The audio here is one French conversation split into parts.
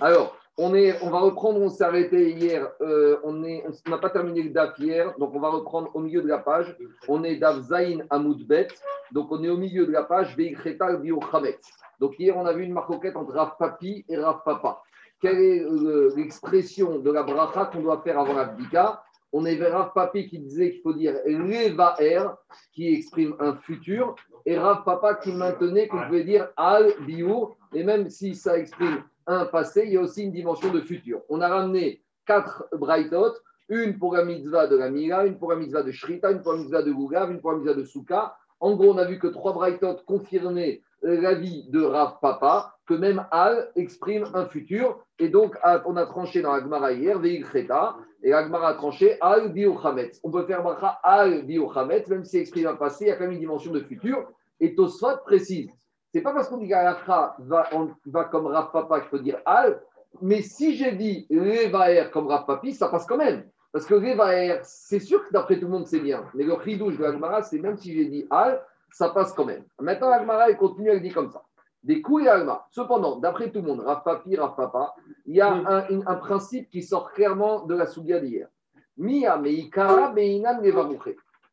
Alors, on, est, on va reprendre, on s'est arrêté hier, euh, on n'a pas terminé le DAF hier, donc on va reprendre au milieu de la page. On est DAF Zain Amoudbet, donc on est au milieu de la page Veikretal Biochamet. Donc hier, on a vu une marcoquette entre Rav Papi et Rav Papa. Quelle est euh, l'expression de la bracha qu'on doit faire avant l'abdika? On est vers Rav Papi qui disait qu'il faut dire Levaer, qui exprime un futur, et Rav Papa qui maintenait qu'on pouvait dire Al Biour, et même si ça exprime un passé, il y a aussi une dimension de futur. On a ramené quatre brightot, une pour la mitzvah de la Mila, une pour la mitzvah de Shrita, une pour la mitzvah de Gugav, une pour la mitzvah de Souka. En gros, on a vu que trois brightot confirmaient l'avis de Rav Papa, que même Al exprime un futur. Et donc, on a tranché dans Agmara hier, Veil Cheta, et Agmara a tranché Al Biochametz. On peut faire bracha Al Biochametz, même s'il exprime un passé, il y a quand même une dimension de futur. Et Tosfot précise c'est pas parce qu'on dit qu'Alakha va, va comme Rav Papa qu'il faut dire Al, mais si j'ai dit Revaer comme Rav Papi, ça passe quand même. Parce que Revaer, c'est sûr que d'après tout le monde, c'est bien. Mais le ridouche de l'Agmara, c'est même si j'ai dit Al, ça passe quand même. Maintenant, l'Agmara, elle continue, elle dit comme ça. Des coups et Alma. Cependant, d'après tout le monde, Rav Papi, Rav Papa, il y a un, un, principe qui sort clairement de la Sougia d'hier. Mia meikara meinan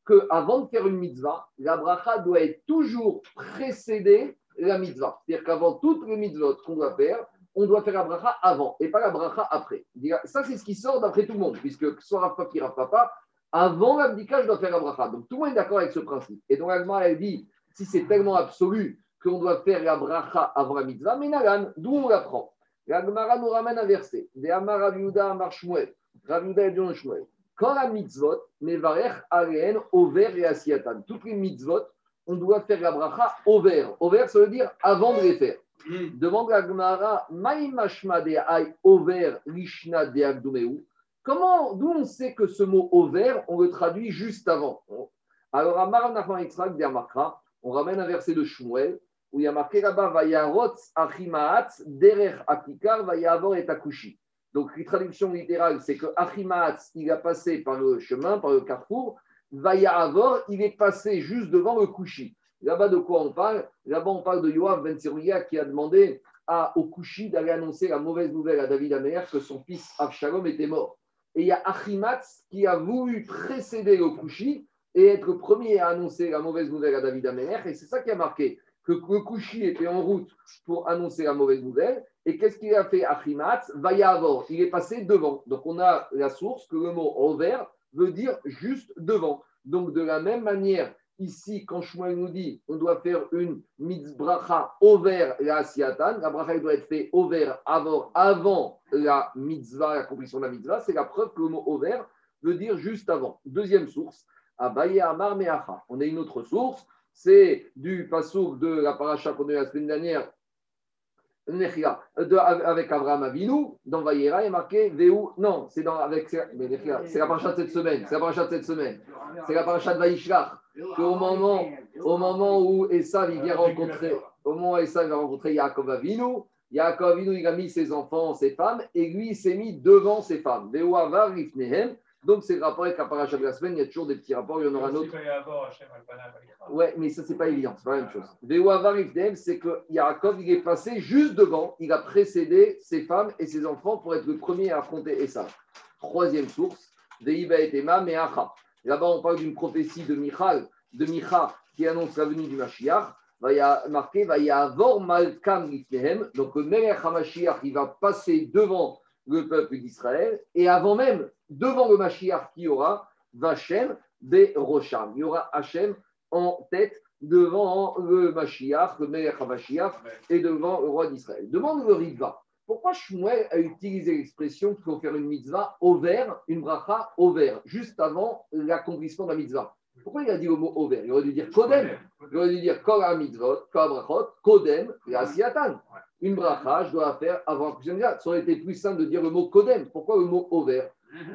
que avant de faire une mitzvah, la bracha doit être toujours précédée la mitzvah. C'est-à-dire qu'avant toutes les mitzvot qu'on doit faire, on doit faire la bracha avant et pas la bracha après. Ça, c'est ce qui sort d'après tout le monde, puisque soit Rav Papi, Rav Papa, avant l'abdika, je dois faire la bracha. Donc tout le monde est d'accord avec ce principe. Et donc Agma, elle dit, si c'est tellement absolu qu'on doit faire la bracha avant la mitzvah, mais d'où on l'apprend? L'Agmara nous ramène un verset. De Amar Raviuda Amar Shmuel. Raviuda et Shmuel. Quand la mitzvot, Mevarech Areen, Over et Asiatan. Toutes les mitzvot, on doit faire la bracha au vert. Au vert, ça veut dire avant de les faire. Mm. Demande à Gmara, Maïmashma de Ay over Lishna de. Comment, d'où on sait que ce mot au vert, on le traduit juste avant? Alors, à Maranachman Yitzhak on ramène un verset de Shmuel où il y a marqué là-bas Vayarotz Achimaatz Derer Akikar Vayavor et Akushi. Donc, la traduction littérale, c'est que Achimaatz, il a passé par le chemin, par le carrefour, Vaya Avor, il est passé juste devant le Kouchi. Là-bas, de quoi on parle? Là-bas, on parle de Yoav Ben qui a demandé à, au Kouchi d'aller annoncer la mauvaise nouvelle à David Amer que son fils Avshalom était mort. Et il y a Achimatz qui a voulu précéder le Kouchi et être le premier à annoncer la mauvaise nouvelle à David Amer. Et c'est ça qui a marqué que le Kouchi était en route pour annoncer la mauvaise nouvelle. Et qu'est-ce qu'il a fait Achimatz? Vaya Avor, il est passé devant. Donc on a la source que le mot envers veut dire juste devant. Donc, de la même manière, ici, quand Shmuel nous dit on doit faire une mitzbracha over la siatan, la bracha doit être faite over avant, avant la mitzvah, l'accomplissement de la mitzvah, c'est la preuve que le mot over veut dire juste avant. Deuxième source, Abaye Amar Meacha. On a une autre source, c'est du pasouk de la paracha qu'on a eu la semaine dernière, avec Abraham Avinu, dans Vayera, est marqué Veu. Non, c'est dans avec c'est la paracha de cette semaine. C'est la paracha de cette semaine. C'est la paracha de Vaishlach. Au moment, au moment où Esav il vient rencontrer, au moment où Esav va rencontrer Yaakov Avinu, Yaakov Avinu il a mis ses enfants, ses femmes, et lui il s'est mis devant ses femmes. Veu Avar Rifnehem. Donc, c'est le rapport avec la paracha de la semaine. Il y a toujours des petits rapports. Il y en aura un autre. Ouais, mais ça, c'est pas évident. C'est pas la même chose. c'est que Yaakov, il est passé juste devant. Il a précédé ses femmes et ses enfants pour être le premier à affronter Essa. Troisième source, Veiba et Tema, Meacha. Là-bas, on parle d'une prophétie de Michal, de Micha, qui annonce la venue du Mashiach. Il y a marqué, va y avoir Malkam Donc, le Melech HaMashiach, il va passer devant le peuple d'Israël. Et avant même, devant le Mashiach qui aura, Vachem des Rosham. Il y aura Hachem en tête devant le Mashiach, le HaMashiach, et devant le roi d'Israël. Demande le Riva. Pourquoi Shmuel a utilisé l'expression qu'il faut faire une mitzvah au vert, une bracha au vert, juste avant l'accomplissement de la mitzvah? Pourquoi il a dit le mot au vert Il aurait dû dire Kodem. Il aurait dû dire Kol mitzvot, Kol Kodem, Asiatan. Une bracha, je dois faire avant la Ça aurait été plus simple de dire le mot Kodem. Pourquoi le mot au vert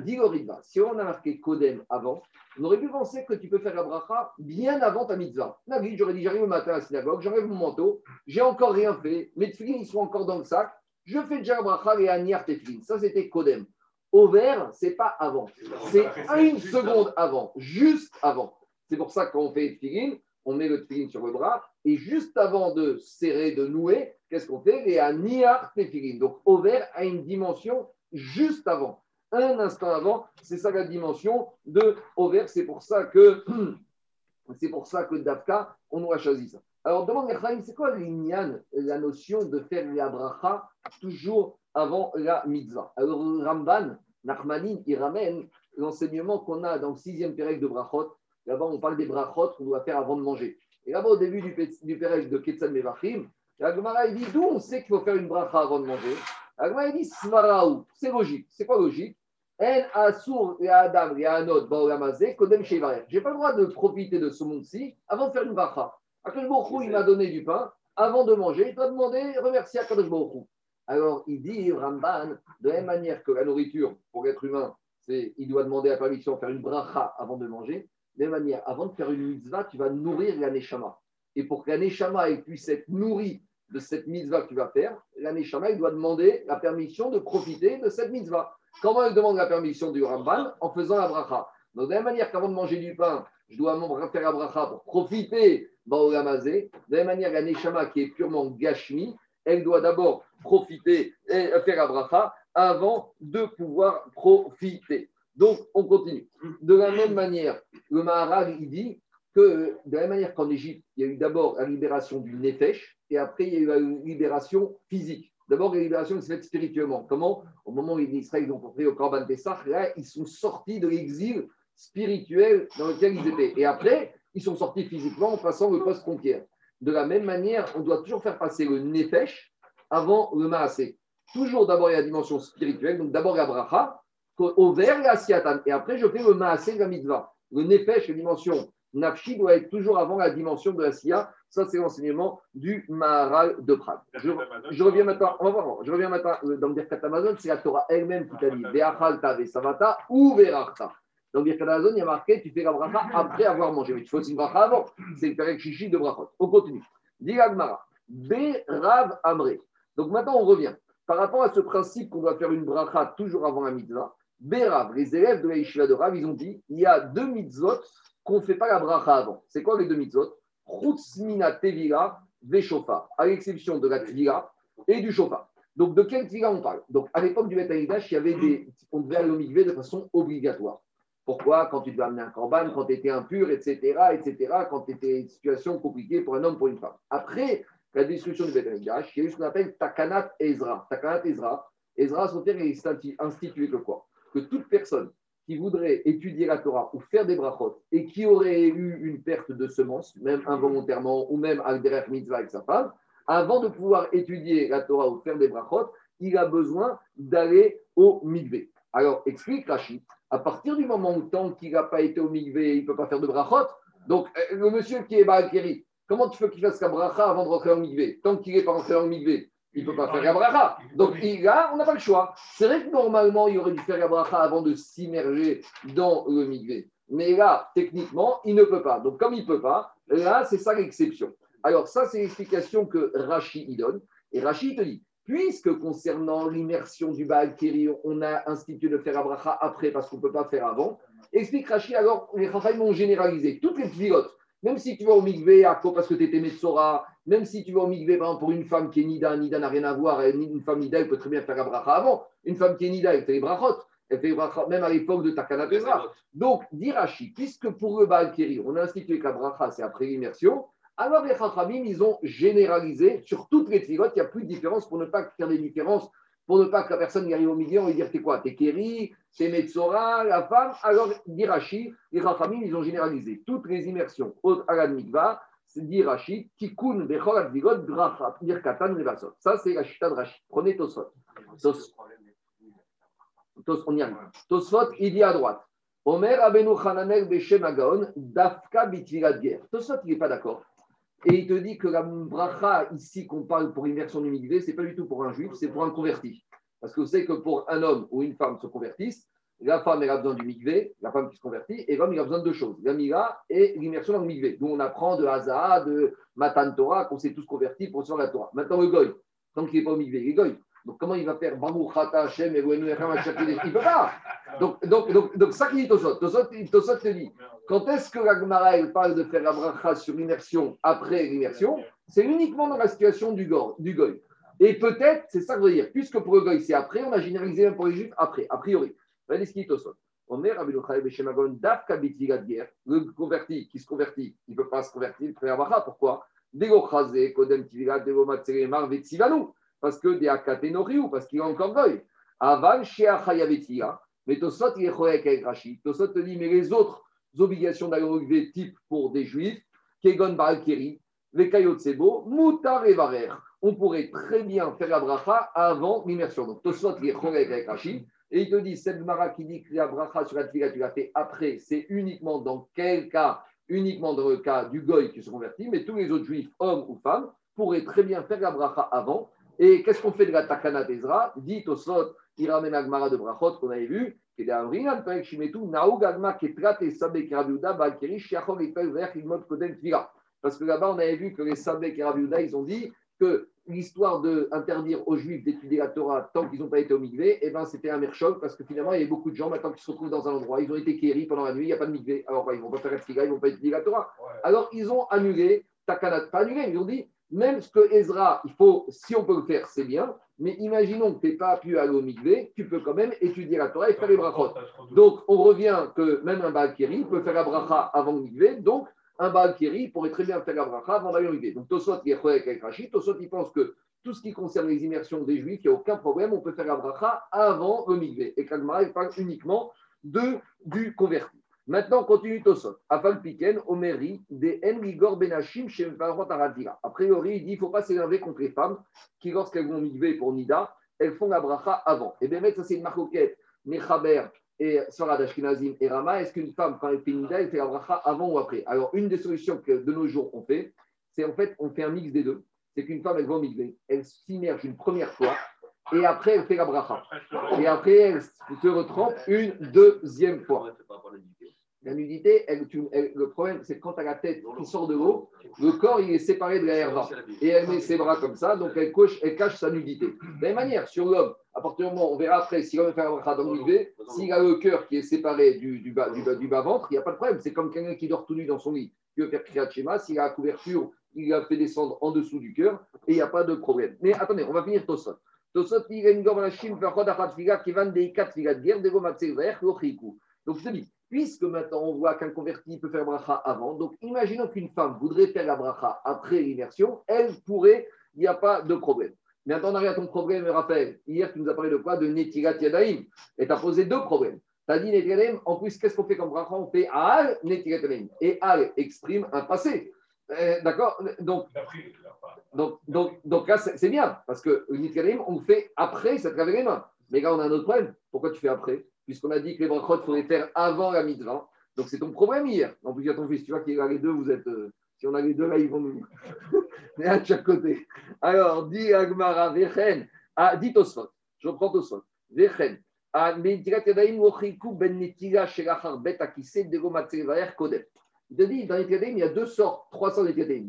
Dis si on a marqué Kodem avant, on aurait pu penser que tu peux faire la bracha bien avant ta mitzvah. Navi, j'aurais dit j'arrive au matin à la synagogue, j'enlève mon manteau, j'ai encore rien fait, mes tefilines ils sont encore dans le sac, je fais déjà la bracha et aniar tefilin. Ça c'était Kodem. Au vert, c'est pas avant, c'est une seconde avant, juste avant. C'est pour ça que quand on fait tefilin, on met le tefilin sur le bras et juste avant de serrer, de nouer, qu'est-ce qu'on fait? Et à Niar Tefilin. Donc, Over a une dimension juste avant. Un instant avant, c'est ça la dimension de Over. C'est pour ça que, c'est pour ça que Dafka, on nous a choisi ça. Alors, demande c'est quoi l'ignan, la notion de faire la bracha toujours avant la mitzvah Alors, Ramban, Nachmanin, il ramène l'enseignement qu'on a dans le sixième pérec de brachot. Là-bas, on parle des brachot qu'on doit faire avant de manger. Et là-bas, au début du, du pérec de Ketzal Mevachim, la Gemara, dit d'où on sait qu'il faut faire une bracha avant de manger? La Gemara, dit Smaraou. C'est logique. C'est quoi logique? En Asur et Adam et Anod Baolamazé Kodem Shevarer. Je n'ai pas le droit de profiter de ce monde-ci avant de faire une bracha. Akadosh il m'a donné du pain. Avant de manger, il doit demander, remercier Akadosh Baruch Alors, il dit, Ramban, de la même manière que la nourriture, pour l'être humain, c'est, il doit demander la permission de faire une bracha avant de manger. De la même manière, avant de faire une mitzvah, tu vas nourrir la neshama. Et pour que la neshama puisse être nourrie de cette mitzvah que tu vas faire, la neshama, il doit demander la permission de profiter de cette mitzvah. Comment elle demande la permission du Ramban En faisant la bracha. De la même manière qu'avant de manger du pain, je dois faire la bracha pour profiter Baolamazé. De la même manière, la Neshama qui est purement Gashmi, elle doit d'abord profiter et faire la bracha avant de pouvoir profiter. Donc, on continue. De la même manière, le Maharal, il dit que de la même manière qu'en Égypte, il y a eu d'abord la libération du Nefesh et après, il y a eu la libération physique. D'abord, la libération qui se fait spirituellement. Comment? Au moment où les Israéliens ont compris au Corban Pessah, là, ils sont sortis de l'exil spirituel dans lequel ils étaient. Et après, ils sont sortis physiquement en passant le post-conquière. De la même manière, on doit toujours faire passer le nefesh avant le maasé. Toujours d'abord la dimension spirituelle, donc d'abord la bracha, au vert la siatan, et après je fais le maasé, la mitzvah. Le nefesh, la dimension nafshi, doit être toujours avant la dimension de la sia. Ça, c'est l'enseignement du Maharal de Prague. Je, reviens maintenant, on va voir, je reviens maintenant euh, dans le Birkat Amazon, c'est la Torah elle-même qui t'a dit Ve'achalta ve'savata ou ve'rachta. Dans Birkat Amazon, il y a marqué tu fais la bracha après avoir mangé. Mais tu fais aussi une bracha avant. C'est le Perek Chichi de brachot. On continue. Diragmara. Rav Amré. Donc maintenant, on revient. Par rapport à ce principe qu'on doit faire une bracha toujours avant la mitzvah, Berav, les élèves de la de Rav, ils ont dit il y a deux mitzvot qu'on ne fait pas la bracha avant. C'est quoi les deux mitzvot? Chutzmina Tevila Veshofa, à l'exception de la Tvila et du Shofa. Donc, de quelle Tvila on parle? Donc, à l'époque du Bet il y avait des. On devait aller au de façon obligatoire. Pourquoi? Quand tu devais amener un corban, quand tu étais impur, etc., etc., quand tu étais une situation compliquée pour un homme, pour une femme. Après la destruction du Beth il y a ce qu'on appelle Takanat Ezra. Takanat Ezra, Ezra, son terme est institué que quoi? Que toute personne qui voudrait étudier la Torah ou faire des brachot et qui aurait eu une perte de semence, même involontairement ou même avec des mitzvah avec sa femme, avant de pouvoir étudier la Torah ou faire des brachot, il a besoin d'aller au mikveh. Alors, explique Rachid, à partir du moment où tant qu'il n'a pas été au migvé, il ne peut pas faire de brachot, donc euh, le monsieur qui est Baakeri, comment tu veux qu'il fasse la bracha avant de rentrer en migvé Tant qu'il n'est pas rentré en migvé, il ne peut pas faire la bracha. Donc là, on n'a pas le choix. C'est vrai que normalement, il aurait dû faire la bracha avant de s'immerger dans le migvé. Mais là, techniquement, il ne peut pas. Donc comme il ne peut pas, là, c'est ça l'exception. Alors ça, c'est l'explication que Rachid donne. Et Rachid te dit, puisque concernant l'immersion du Baal Keri, on a institué de faire Abraha après parce qu'on ne peut pas faire avant, explique Rachid, alors les Chachamim ont généralisé toutes les pilotes, même si tu vas au Mikvé à parce que tu étais Metsora, même si tu vas au Mikvé pour une femme qui est Nida, Nida n'a rien à voir, une femme Nida, elle peut très bien faire Abraha avant. Une femme qui est Nida, elle fait les brachot. Elle fait les brachot même à l'époque de Takana Donc, dit Rachid, puisque pour le Baal on a institué qu'Abraha, c'est après l'immersion, alors les Chachamim, ils ont généralisé sur toutes les tfilotes, il n'y a plus de différence pour ne pas faire des différences, pour ne pas que la personne y arrive au milieu, on va dire t'es quoi T'es Kéri, t'es Metzora, la femme. Alors, d'Irachi, les Chachamim, ils ont généralisé toutes les immersions au Alad Mikva, c'est d'Irachi, Tikkun, Bechol, Advigot, Bracha, Birkatan, Revasot. Ça, c'est la chita de Rashi. Prenez Tosfot. Tos, on y arrive. Tosfot, il dit à droite. Omer Abenu Hananel. Tosfot, il n'est pas d'accord. Et il te dit que la bracha, ici, qu'on parle pour immersion du ce n'est pas du tout pour un juif, c'est pour un converti. Parce que vous savez que pour un homme ou une femme se convertissent, la femme, elle a besoin du mikvé, la femme qui se convertit, et l'homme, il a besoin de deux choses, la mila et l'immersion dans le mikvé. D'où on apprend de Hazaa, de Matan Torah, qu'on s'est tous convertis pour recevoir la Torah. Maintenant, le goy, tant qu'il n'est pas au mikvé, il est goy. Donc, comment il va faire? Baruch Hata Hashem et Il ne peut pas. Donc, donc, donc, donc ça qui dit Tosot. Tosot te dit Quand est-ce que la Gemara parle de faire la bracha sur l'immersion après l'immersion? C'est uniquement dans la situation du, du goy. Et peut-être, c'est ça que je veux dire, puisque pour le goy c'est après, on a généralisé même pour les juifs après, a priori. On est le converti qui se convertit, il ne peut pas se convertir, il faire bracha. Pourquoi? Parce que des parce qu'il est encore goy. Aval mais Tosot il est choyek avec Rachid. Tosot te dit, mais les autres obligations pour des juifs, Kegon Moutar et. On pourrait très bien faire la bracha avant l'immersion. Donc Tosot il est avec Rachid. Et il te dit, cette Mara qui dit que la bracha sur la tfila, tu l'as fait après, c'est uniquement dans quel cas? Uniquement dans le cas du goy qui se convertit, mais tous les autres juifs, hommes ou femmes, pourraient très bien faire la bracha avant. Et qu'est-ce qu'on fait de la takana d'Ezra Dit Tosot, il ramène Agmara de Brachot qu'on avait vu, qui est parce que là-bas, on avait vu que les Sabek et Rabiuda, ils ont dit que l'histoire d'interdire aux Juifs d'étudier la Torah tant qu'ils n'ont pas été au Migvé, eh ben, c'était un merchoc parce que finalement, il y avait beaucoup de gens maintenant qui se retrouvent dans un endroit, ils ont été kéris pendant la nuit, il n'y a pas de Migvé. Alors, ils ne vont pas faire Tfiga, ils ne vont pas étudier la Torah. Alors, ils ont annulé Takanat, pas annulé, ils ont dit même ce que Ezra, il faut, si on peut le faire, c'est bien, mais imaginons que tu n'es pas pu aller au Migvé, tu peux quand même étudier la Torah et faire les brachot. Donc, on revient que même un Baal peut faire la bracha avant le Migvé, donc un Baal pourrait très bien faire la bracha avant d'aller Migvé. Donc, Tosot, il est avec Rachid, Tosot, il pense que tout ce qui concerne les immersions des Juifs, il n'y a aucun problème, on peut faire la bracha avant le Migvé. Et Kagmara, il parle uniquement de, du converti. Maintenant, on continue Tosot. Afal Piken, Omeri, des Enrigor Benachim, chez A priori, il dit qu'il ne faut pas s'énerver contre les femmes qui, lorsqu'elles vont migver pour Nida, elles font la bracha avant. Et bien, ça, c'est une marcoquette. Mechaber et Sarad Ashkenazim et Rama, est-ce qu'une femme, quand elle fait Nida, elle fait la bracha avant ou après? Alors, une des solutions que de nos jours on fait, c'est en fait, on fait un mix des deux. C'est qu'une femme, elle va migver, elle s'immerge une première fois, et après, elle fait la bracha. Et après, elle se retrempe une deuxième fois. La nudité, le problème, c'est quand tu as la tête qui sort de l'eau, le corps il est séparé de la herba. Et elle met ses bras comme ça, donc elle, elle cache sa nudité. De la même manière, sur l'homme, à partir du moment, on verra après, si l'homme fait un dans s'il a le cœur qui est séparé du, bas, du, bas, ventre, il n'y a pas de problème. C'est comme quelqu'un qui dort tout nu dans son lit, qui veut faire s'il a la couverture, il a fait descendre en dessous du cœur, et il n'y a pas de problème. Mais attendez, on va finir Tosot. Tosot, il y a une qui vend des quatre de guerre, des Donc je te dis, puisque maintenant on voit qu'un converti peut faire bracha avant, donc imaginons qu'une femme voudrait faire la bracha après l'immersion, elle pourrait, il n'y a pas de problème. Mais attends, on arrive à ton problème, me rappelle, hier tu nous as parlé de quoi? De Netirat Yadaim, et tu as posé deux problèmes. Tu as dit Netirat en plus, qu'est-ce qu'on fait comme bracha? On fait Al Netirat Yadaim. Et Al exprime un passé. Euh, d'accord? Donc, donc, donc, donc, là, c'est bien, parce que Netirat on le fait après cette laver les mains. Mais là, on a un autre problème. Pourquoi tu fais après? Puisqu'on a dit que les brachot, il faudrait faire avant la mitzvah. Donc c'est ton problème hier. En plus, il y a ton fils, tu vois qu'il y a les deux, vous êtes. Euh, si on a les deux là, ils vont nous. Mais à chaque côté. Alors, dit Agmara, Vechen, ah, dit Tosfot, je reprends Tosfot, Vechen, ah, ben Il te dit, dans les il y a deux sortes, Il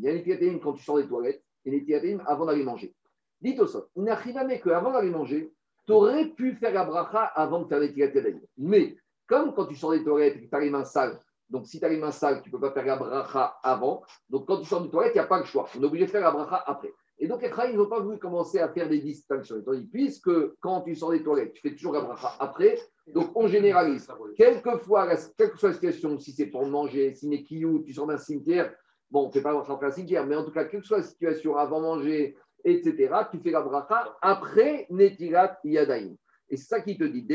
y a les quand tu sors des toilettes et les avant d'aller manger. Dit il n'a rien qu'avant d'aller manger, tu aurais pu faire la bracha avant de faire les Mais comme quand tu sors des toilettes et que tu as les mains sales, donc si tu as les mains sales, tu ne peux pas faire la bracha avant. Donc quand tu sors des toilettes, il n'y a pas le choix. On est obligé de faire la bracha après. Et donc, les ils n'ont pas voulu commencer à faire des distinctions. Ils puisque quand tu sors des toilettes, tu fais toujours la bracha après, donc on généralise. Quelquefois, quelle que soit la situation, si c'est pour manger, si n'est tu sors d'un cimetière, bon, on ne fait pas rentrer un cimetière, mais en tout cas, quelle que soit la situation, avant manger, etc., tu fais la bracha après Netirat Yadaim. Et c'est ça qui te dit.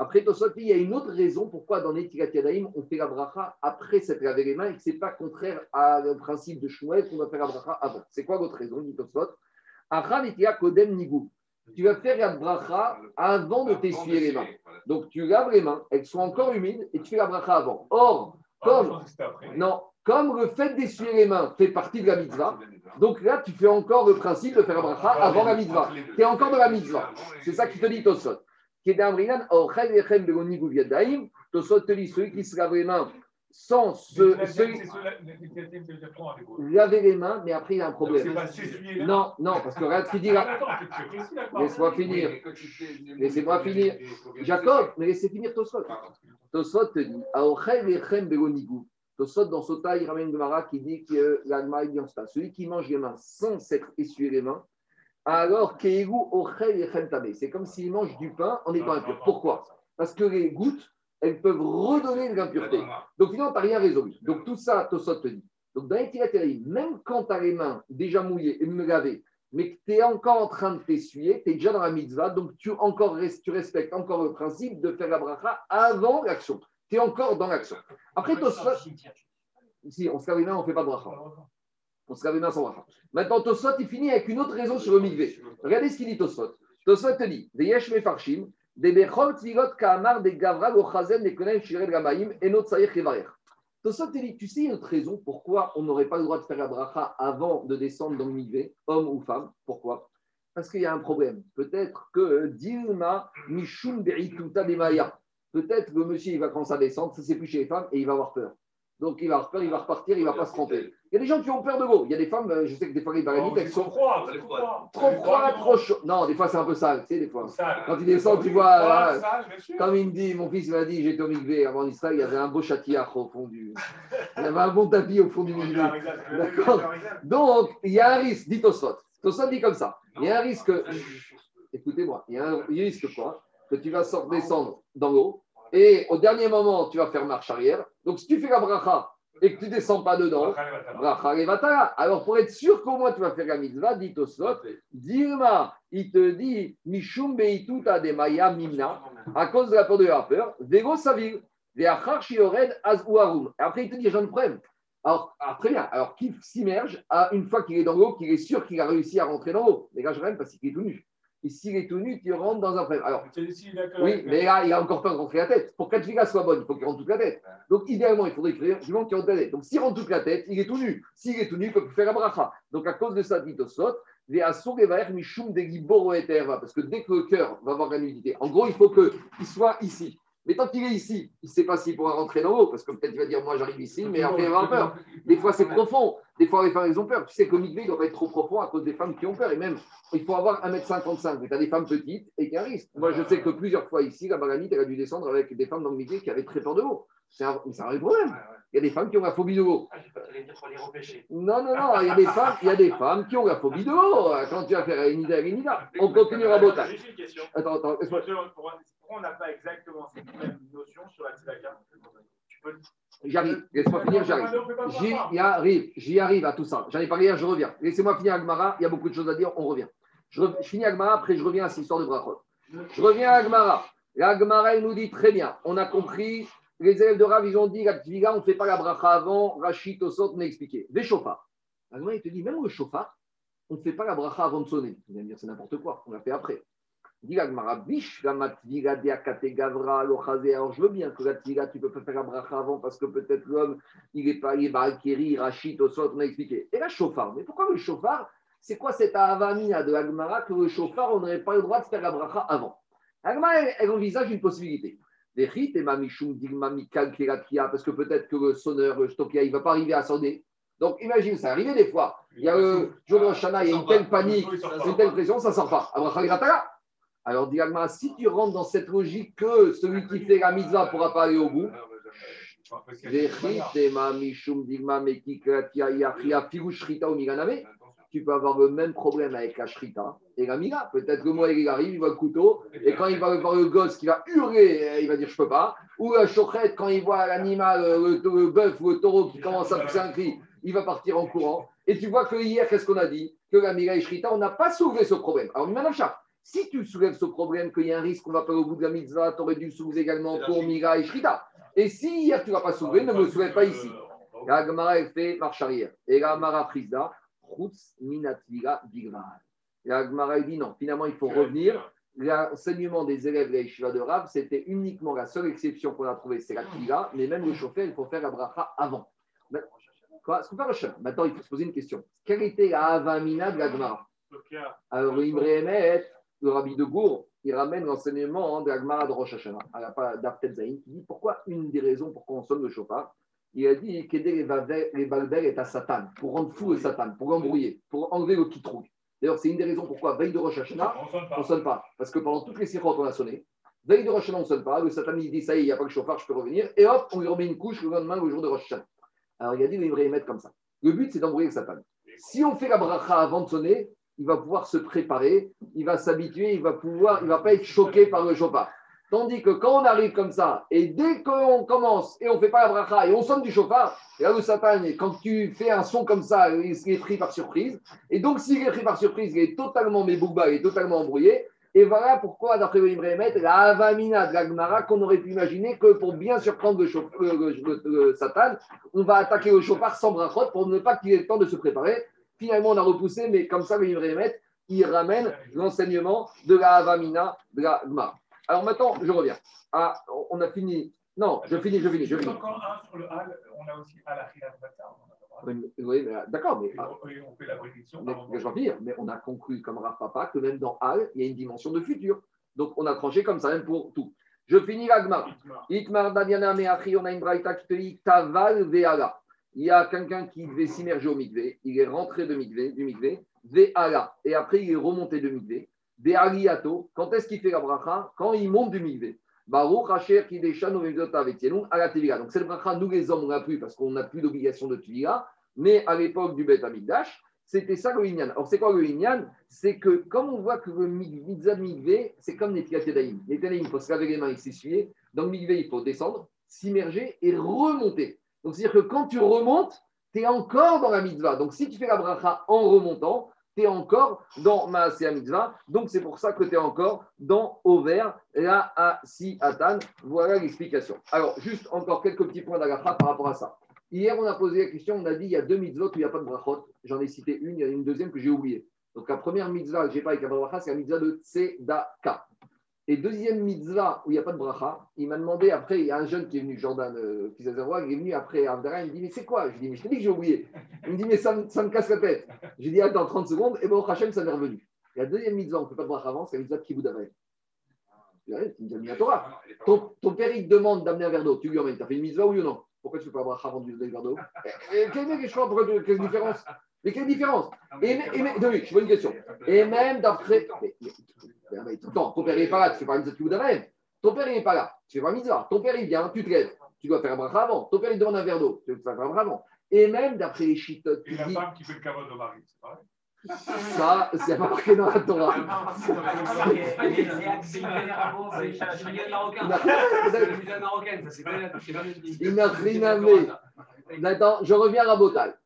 Après Tosot, il y a une autre raison pourquoi dans Netirat Yadaim, on fait la bracha après s'être lavé les mains et que ce n'est pas contraire au principe de Shmuel qu'on va faire la bracha avant. C'est quoi votre raison, dit Tosot tu vas faire la bracha avant de t'essuyer les mains. Donc tu laves les mains, elles sont encore humides et tu fais la bracha avant. Or, ah, comme, non, comme le fait d'essuyer les mains fait partie de la mitzvah, donc là, tu fais encore le principe de faire la bracha avant la mitzvah. Tu es encore dans la mitzvah. C'est ça qui te dit Tosot. Tosot te dit celui qui se lave les mains sans se, laver les mains, mais après il y a un problème. Non, non, parce que regarde ce qu'il dit là. Laisse-moi finir. Laissez-moi finir. Jacob, mais laissez finir Tosot. Tosot te dit. Tosot dans Sota, il ramène Gemara qui dit que l'agma est bien. Celui qui mange les mains sans s'être essuyé les mains, alors Keigu Ochel tabé. C'est comme s'il mange du pain en étant impur. Pourquoi? Parce que les gouttes, elles peuvent redonner de l'impureté. Donc finalement, tu n'as rien résolu. Donc tout ça, Tosot te dit. Donc dans les même quand tu as les mains déjà mouillées et me lavées, mais que tu es encore en train de t'essuyer, tu es déjà dans la mitzvah, donc tu, encore, tu respectes encore le principe de faire la bracha avant l'action. Tu es encore dans l'action. Après, Tosot, si on se mains, on ne fait pas de bracha. On se mains sans bracha. Maintenant, Tosot, il finit avec une autre raison sur le mikvé. Regardez ce qu'il dit Tosot. Tosot te dit, Veyesh mefarshim, des bechol ka'amar des gavra des konen shirel gamaim, et notre saïr kevarer. Tosot te dit, tu sais une autre raison pourquoi on n'aurait pas le droit de faire la bracha avant de descendre dans le mikvé, homme ou femme? Pourquoi? Parce qu'il y a un problème. Peut-être que Dilma Mishum Berituta Maya. Peut-être que le monsieur il va commencer à descendre, ça c'est plus chez les femmes, et il va avoir peur. Donc il va avoir peur, il va repartir, il ne va pas se tromper. Il y a des gens qui ont peur de l'eau. Il y a des femmes, euh, je sais que des fois les baranites, elles sont trop froid, trop froid. Trop froid, trop chaud. Non, des fois c'est un peu sale, tu sais, des fois. Quand il descend, tu vois, comme il me dit, mon fils m'a dit, j'étais au Migvé avant Israël, il y avait un beau châtillard au fond du. Il y avait un bon tapis au fond du Migvé. D'accord Donc, il y a un risque, dit Tosot. Tosot dit comme ça. Il y a un risque. Écoutez-moi, il y a un risque quoi Que tu vas descendre dans l'eau et au dernier moment, tu vas faire marche arrière. Donc, si tu fais la bracha et que tu ne descends pas dedans, bracha levatara. Alors, pour être sûr qu'au moins tu vas faire la mitzvah, dit Tosot, Dilma, il te dit, Mishum beituta de maya mimna, à cause de la peur de la peur, vego savil, veachar shiored az uarum. Après, il te dit, j'ai un problème. Alors, très bien. Alors, qui s'immerge une fois qu'il est dans l'eau, qu'il est sûr qu'il a réussi à rentrer dans l'eau. Les gars, je parce qu'il est tout nu. Et s'il est tout nu, tu rentres dans un problème. Alors, oui, mais là, il a encore de rentrer la tête. Pour qu'elle soit bonne, il faut qu'il rentre toute la tête. Donc, idéalement, il faudrait écrire du monde qui rentre la tête. Donc, s'il rentre toute la tête, il est tout nu. S'il est tout nu, il peut plus faire la bracha. Donc, à cause de ça, dit Tosot, parce que dès que le cœur va avoir la nudité, en gros, il faut qu'il soit ici. Mais tant qu'il est ici, il ne sait pas s'il pourra rentrer dans l'eau, parce que peut-être il va dire Moi, j'arrive ici, mais après, il va avoir peur. Des fois, c'est profond. Des fois, les femmes, elles ont peur. Tu sais que ne doit être trop profond à cause des femmes qui ont peur. Et même, il faut avoir 1m55. Mais tu as des femmes petites et qui a un risque. Moi, je sais que plusieurs fois ici, la balanite, elle a dû descendre avec des femmes dans le qui avaient très peur de l'eau. C'est un, un vrai problème. Il y a des femmes qui ont la phobie de l'eau. Ah, non, non, non, il y, a des femmes, il y a des femmes qui ont la phobie de l'eau. Quand tu vas faire une idée, une idée, on continuera à botter. J'ai une question. Attends, attends on n'a pas exactement cette même notion sur la tzedaka J'arrive, laisse-moi finir, j'arrive. J'y arrive, j'y arrive à tout ça. J'en ai parlé hier, je reviens. Laissez-moi finir Agmara, il y a beaucoup de choses à dire, on revient. Je, finis Agmara, après je reviens à cette histoire de Brachot. Je reviens à Agmara. L'Agmara, il nous dit très bien, on a compris, les élèves de Rav, ils ont dit, la on ne fait pas la bracha avant, Rachid, Tosot, on a expliqué. Des chauffards. Agmara, il te dit, même le chauffard, on ne fait pas la bracha avant de sonner. Tu vas me dire, c'est n'importe quoi, on l'a fait après. Alors je veux bien que la tira, tu peux pas faire la bracha avant parce que peut-être l'homme, il est pas, il acquérir, rachit, au sort, on a expliqué. Et la chauffard, mais pourquoi le chauffard C'est quoi cette avamina de l'agmara que le chauffard, on n'aurait pas le droit de faire la bracha avant? L'agmara, elle, envisage une possibilité. Parce que peut-être que le sonneur, le stokia, il ne va pas arriver à sonner. Donc imagine, ça arrivé des fois. Il y a le jour de Roshana, il y a une telle panique, une telle pression, ça ne sort pas. Alors, Diagma, si tu rentres dans cette logique que celui qui fait la mitzvah ne pourra pas aller au bout, tu peux avoir le même problème avec la shrita et la mira. Peut-être que moi, il arrive, il voit le couteau, et quand il va voir le gosse qui va hurler, il va dire je peux pas. Ou la chochette, quand il voit l'animal, le, bœuf ou le taureau qui commence à pousser un cri, il va partir en courant. Et tu vois que hier, qu'est-ce qu'on a dit? Que la mira et shrita, on n'a pas soulevé ce problème. Alors, maintenant, si tu soulèves ce problème, qu'il y a un risque qu'on va pas au bout de la mitzvah, tu aurais dû soulever également pour Mira et Shrita. Et si hier tu ne vas pas soulever, ne me soulève pas ici. La Gemara, elle fait marche arrière. Et la Minatvira Bigval. La Gemara, dit non, finalement, il faut revenir. L'enseignement des élèves de la de Rav, c'était uniquement la seule exception qu'on a trouvée, c'est la Tvila, mais même le chauffeur, il faut faire la bracha avant. Quoi Ce qu'on fait Maintenant, il faut se poser une question. Quelle était la Avamina de la Gemara? Alors, Imremet, le rabbi de Gour, il ramène l'enseignement de Agmara de Rosh Hashanah, à la Zayin, qui dit pourquoi une des raisons pour qu'on sonne le chauffard, il a dit qu'aider les balbel est à Satan, pour rendre fou le Satan, pour l'embrouiller, pour enlever le kitrouille. D'ailleurs, c'est une des raisons pourquoi, veille de Rosh Hashanah, on ne sonne pas. Parce que pendant toutes les sirotes, on a sonné. Veille de Rosh Hashanah, on ne sonne pas. Le Satan, il dit ça y est, il n'y a pas le chauffard, je peux revenir. Et hop, on lui remet une couche le lendemain, le jour de Rosh Hashanah. Alors il a dit, il devrait mettre comme ça. Le but, c'est d'embrouiller le Satan. Si on fait la bracha avant de sonner, il va pouvoir se préparer, il va s'habituer, il va pouvoir, il va pas être choqué par le chauffard. Tandis que quand on arrive comme ça, et dès qu'on commence et on ne fait pas la bracha et on sonne du chauffard, et là le Satan, quand tu fais un son comme ça, il est pris par surprise. Et donc s'il est pris par surprise, il est totalement mébouba, il est totalement embrouillé. Et voilà pourquoi, d'après le Ibremet, la avamina de la Gemara, qu'on aurait pu imaginer que pour bien surprendre le, Satan, on va attaquer le chauffard sans brachot pour ne pas qu'il ait le temps de se préparer. Finalement, on a repoussé, mais comme ça, le Ibremet, il ramène l'enseignement de la avamina de la Gemara. Alors maintenant, je reviens. Ah, on a fini. Non, je finis, je finis, je finis. Encore un sur le hal, on a aussi al oui, d'accord, mais. on fait la prédiction. Mais, je vais finir, mais on a conclu comme Rav Papa que même dans Al, il y a une dimension de futur. Donc on a tranché comme ça, même pour tout. Je finis l'agma. Itmar Dadiana Meachi, on a une braïta qui te dit Taval Veala. Il y a quelqu'un qui devait s'immerger au mikvé, il est rentré de mikvé, du mikvé, Veala, et après il est remonté de mikvé. Vealiato, quand est-ce qu'il fait la bracha Quand il monte du mikvé. Baruch Hacher qui avec à la Tvila. Donc, c'est le bracha, nous les hommes, on n'a plus parce qu'on n'a plus d'obligation de Tvila. Mais à l'époque du Bet Amigdash, c'était ça le Inyan. Alors, c'est quoi le Inyan? C'est que, comme on voit que le mitzvah Migvé, c'est comme les Tiatedaïm. Les il faut se laver les mains et s'essuyer. Dans le Migvé, il faut descendre, s'immerger et remonter. Donc, c'est-à-dire que quand tu remontes, tu es encore dans la mitzvah. Donc, si tu fais la bracha en remontant, tu encore dans Maasea Mitzvah. Donc, c'est pour ça que tu es encore dans Over, la Si Atan. Voilà l'explication. Alors, juste encore quelques petits points d'Agacha par rapport à ça. Hier, on a posé la question, on a dit il y a deux mitzvot où il n'y a pas de brachot. J'en ai cité une, il y a une deuxième que j'ai oubliée. Donc, la première mitzvah que je n'ai pas avec la bracha, c'est la mitzvah de Tzedaka. Et deuxième mitzvah où il n'y a pas de bracha, il m'a demandé après, il y a un jeune qui est venu, Jordan euh, il est venu après Avdara, il me dit Mais c'est quoi? Je lui dis Mais je t'ai dit que j'ai oublié. Il me dit Mais ça, me casse la tête. J'ai dit Attends 30 secondes, et bon, Hachem, ça m'est revenu. La deuxième mitzvah, on ne peut pas de bracha avant, c'est la mitzvah de Kiboud Avay. Tu Torah. Ton, ton père, il te demande d'amener un verre d'eau, tu lui emmènes. Tu as fait une mitzvah oui ou non? Pourquoi tu ne fais pas bracha avant de lui verre d'eau? Quelle, quelle différence? Mais quelle différence? Et, et, je vois une question. Et même d'après. Attends, ton père n'est pas là, tu fais pas une mitzvah de Ton père n'est pas là, tu fais pas mitzvah. Ton père il vient, tu te lèves, tu dois faire un bracha avant. Ton père il demande un verre d'eau, tu dois faire un bracha avant. Et même d'après les chitotes. Et la femme qui fait le caveau de mari, c'est pareil. Ça, c'est pas marqué dans la Torah. Il n'a rien à Maintenant, je reviens à Botal.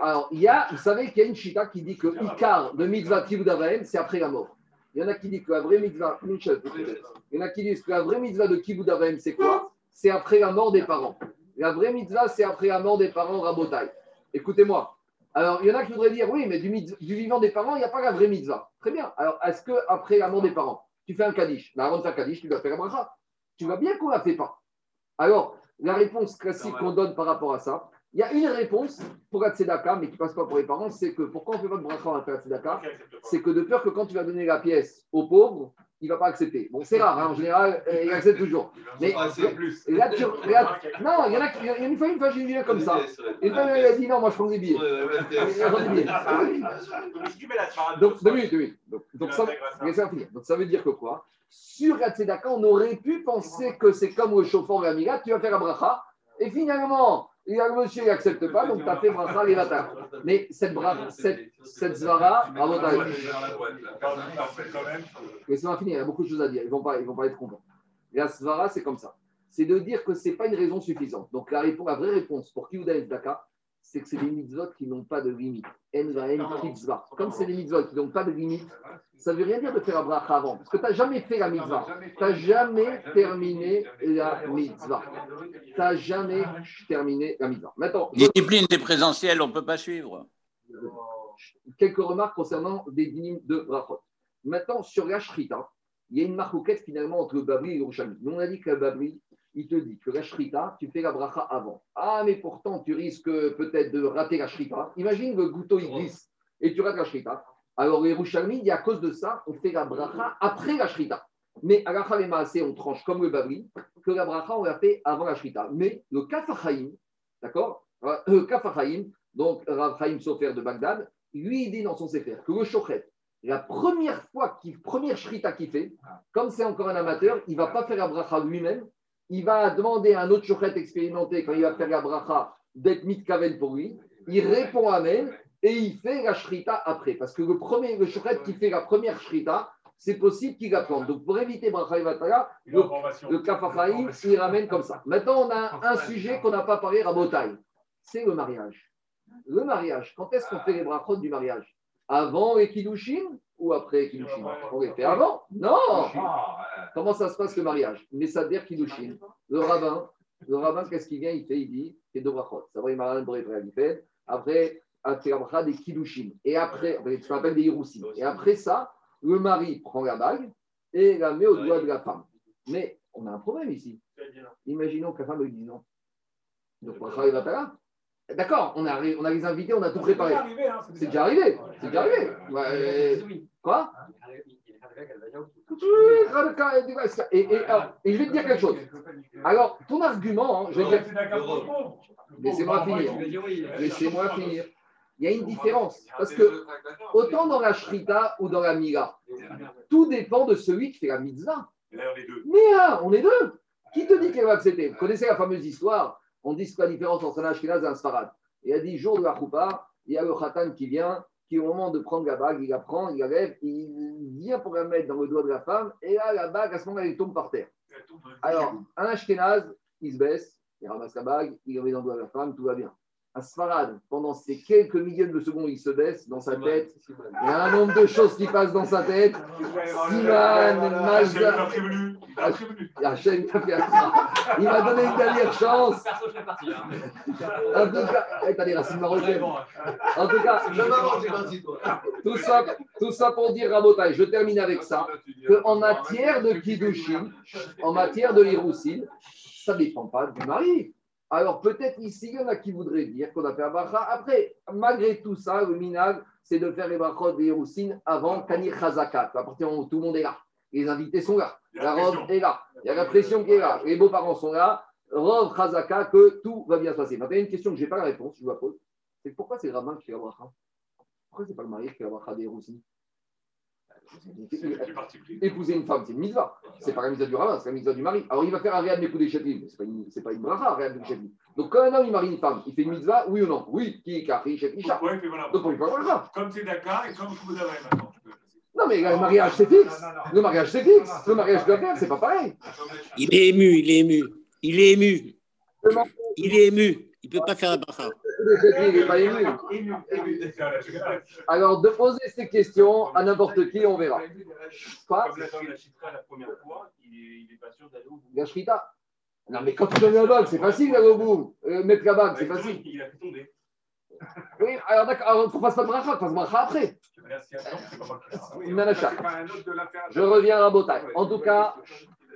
alors, il y a, vous savez qu'il y a une chita qui dit que Icar de mitzvah Kivud c'est après la mort. Il y en a qui disent que la vraie mitzvah, il y en a qui disent que la vraie mitzvah de Kibbutz c'est quoi? C'est après la mort des parents. La vraie mitzvah, c'est après la mort des parents Rabotai. Écoutez-moi. Alors, il y en a qui voudraient dire, oui, mais du, vivant des parents, il n'y a pas la vraie mitzvah. Très bien. Alors, est-ce que après la mort des parents, tu fais un kaddish? Mais avant de faire kaddish, tu dois faire un bracha. Tu vois bien qu'on ne la fait pas. Alors, la réponse classique qu'on donne par rapport à ça, il y a une réponse pour la tzedaka, mais qui ne passe pas pour les parents, c'est que pourquoi on ne fait pas de bracha à la tzedaka C'est que de peur que quand tu vas donner la pièce aux pauvres, il ne va pas accepter. Bon, c'est rare, hein, en général, euh, il accepte toujours. Mais là, tu, regardes, non, il y en a, il y a une fois, une fois, j'ai une comme ça. Et fois, il a dit non, moi, je prends des billets. Donc, deux minutes, oui. Donc, donc, ça, donc, ça veut dire que quoi? Sur la tzedaka, on aurait pu penser que c'est comme au chauffeur de la tu vas faire un bracha, et finalement, a le monsieur n'accepte pas, donc tu as fait bracha les Mais cette, bra cette, cette zvara, bravo, Mais ça va finir, il y a beaucoup de choses à dire, ils ne vont, pas, vont pas être contents. La svara, c'est comme ça. C'est de dire que ce n'est pas une raison suffisante. Donc la, réponse, la vraie réponse pour Kiuda et Daka, c'est que c'est des mitzvot qui n'ont pas de limite. Comme c'est des mitzvot qui n'ont pas de limite, ça ne veut rien dire de faire un bracha avant. Parce que tu n'as jamais fait la mitzvah. Tu n'as jamais terminé la mitzvah. Tu n'as jamais terminé la mitzvah. Maintenant, Discipline des présentiels, on ne peut pas suivre. Quelques remarques concernant des dîmes de brachot. Maintenant, sur la shrita, il y a une marquette finalement entre le Babri et le Rouchami. Nous, on a dit que le Babri, il te dit que la shrita, tu fais la bracha avant. Ah, mais pourtant, tu risques peut-être de rater la shrita. Imagine le gouteau, il glisse et tu rates la shrita. Alors, les Rouchalmi, dit à cause de ça, on fait la bracha après la shrita. Mais à la Maasé, on tranche comme le Babri, que la bracha, on l'a fait avant la shrita. Mais le Kafachaim, d'accord? Le Kafachaim, donc Rav Chaim Sofer de Bagdad, lui, dit dans son Sefer que le Shochet, La première fois, qu'il, première shrita qu'il fait, comme c'est encore un amateur, il ne va pas faire la bracha lui-même. Il va demander à un autre shochet expérimenté, quand il va faire la bracha, d'être mitkaven pour lui. Il répond Amen et il fait la shrita après. Parce que le premier, le shochet qui fait la première shrita, c'est possible qu'il la plante. Donc pour éviter bracha et le, le kafafaïm, il ramène comme ça. Maintenant, on a un sujet qu'on n'a pas parlé à Botaï. C'est le mariage. Le mariage, quand est-ce qu'on fait les brachot du mariage? Avant les kiddushin ou après kiddushin On les fait avant Non Comment ça se passe le mariage? Mais ça veut dire kiddushin. Le rabbin, le rabbin, qu'est-ce qu'il vient? Il fait, il dit, il deux brachot. Ça va, il m'a il fait. Après, des kiddushin. Et après, ce qu'on appelle des hiroussim. Et après ça, le mari prend la bague et la met au doigt de la femme. Mais on a un problème ici. Imaginons que la femme lui dise non. Donc, bracha et vatala. D'accord, on a, on a les invités, on a tout préparé. C'est déjà arrivé. C'est déjà arrivé. Quoi et, et, alors, et, je vais te dire quelque chose. Alors, ton argument, hein, je vais dire. Laissez-moi finir. Laissez-moi finir. Il y a une différence. Parce que, autant dans la Shrita ou dans la Mila, tout dépend de celui qui fait la mitzvah. Mais là, on est deux. Qui te dit qu'elle va accepter? Vous connaissez la fameuse histoire on dit ce la différence entre un Ashkenaz et un Sfarad? Il a dit, jour de la Choupa, il y a le Khatan qui vient, qui au moment de prendre la bague, il la prend, il la lève, il vient pour la mettre dans le doigt de la femme, et là, la bague, à ce moment-là, elle tombe par terre. Alors, un Ashkenaz, il se baisse, il ramasse la bague, il la met dans le doigt de la femme, tout va bien. Sfarad, pendant ces quelques milliers de secondes, il se baisse dans sa tête. Il y a un nombre de choses qui passent dans sa tête. Siman, Mazda. Il m'a donné une dernière chance. En tout cas, En tout cas, tout ça, tout ça pour dire, Rabotai, je termine avec ça, qu'en matière de Kiddushin, en matière de l'Iroussin, ça ne dépend pas du mari. Alors peut-être ici, il y en a qui voudraient dire qu'on a fait un bracha. Après, malgré tout ça, le minag, c'est de faire les brachot des Roussines avant Kanir Chazaka, à partir du moment où tout le monde est là. Les invités sont là, la robe est là, il y a la pression qui est là, les beaux-parents sont là, robe Chazaka, que tout va bien se passer. Maintenant, il y a une question que je n'ai pas la réponse, je vous la pose. C'est pourquoi c'est le rabbin qui fait la bracha? Pourquoi ce n'est pas le mari qui fait la bracha des Roussines Épouser une femme, c'est une mitzvah. C'est pas la mitzvah du rabbin, c'est la mitzvah du mari. Alors il va faire un réad de des chétim, mais ce n'est pas une, bracha, un réad de chétim. Donc quand un homme il marie une femme, il fait une mitzvah, oui ou non? Oui, qui est kari, isha. Donc on lui fait bracha. Comme c'est d'accord et comme vous avez maintenant. Non, mais le mariage, c'est fixe. Le mariage, c'est fixe. Le mariage doit faire, c'est pas pareil. Il est ému, il est ému. Il est ému. Il est ému. Il ne peut pas faire un bracha. Alors, de poser ces questions à n'importe qui, on verra. Quoi La shrita Non, mais quand tu donnes la bague, c'est facile d'aller au bout. Euh, mettre la bague, c'est facile. Il a fait tomber. Oui, alors d'accord, il ne faut pas faire bracha, fasse bracha après. Je reviens à Botaï. En tout cas,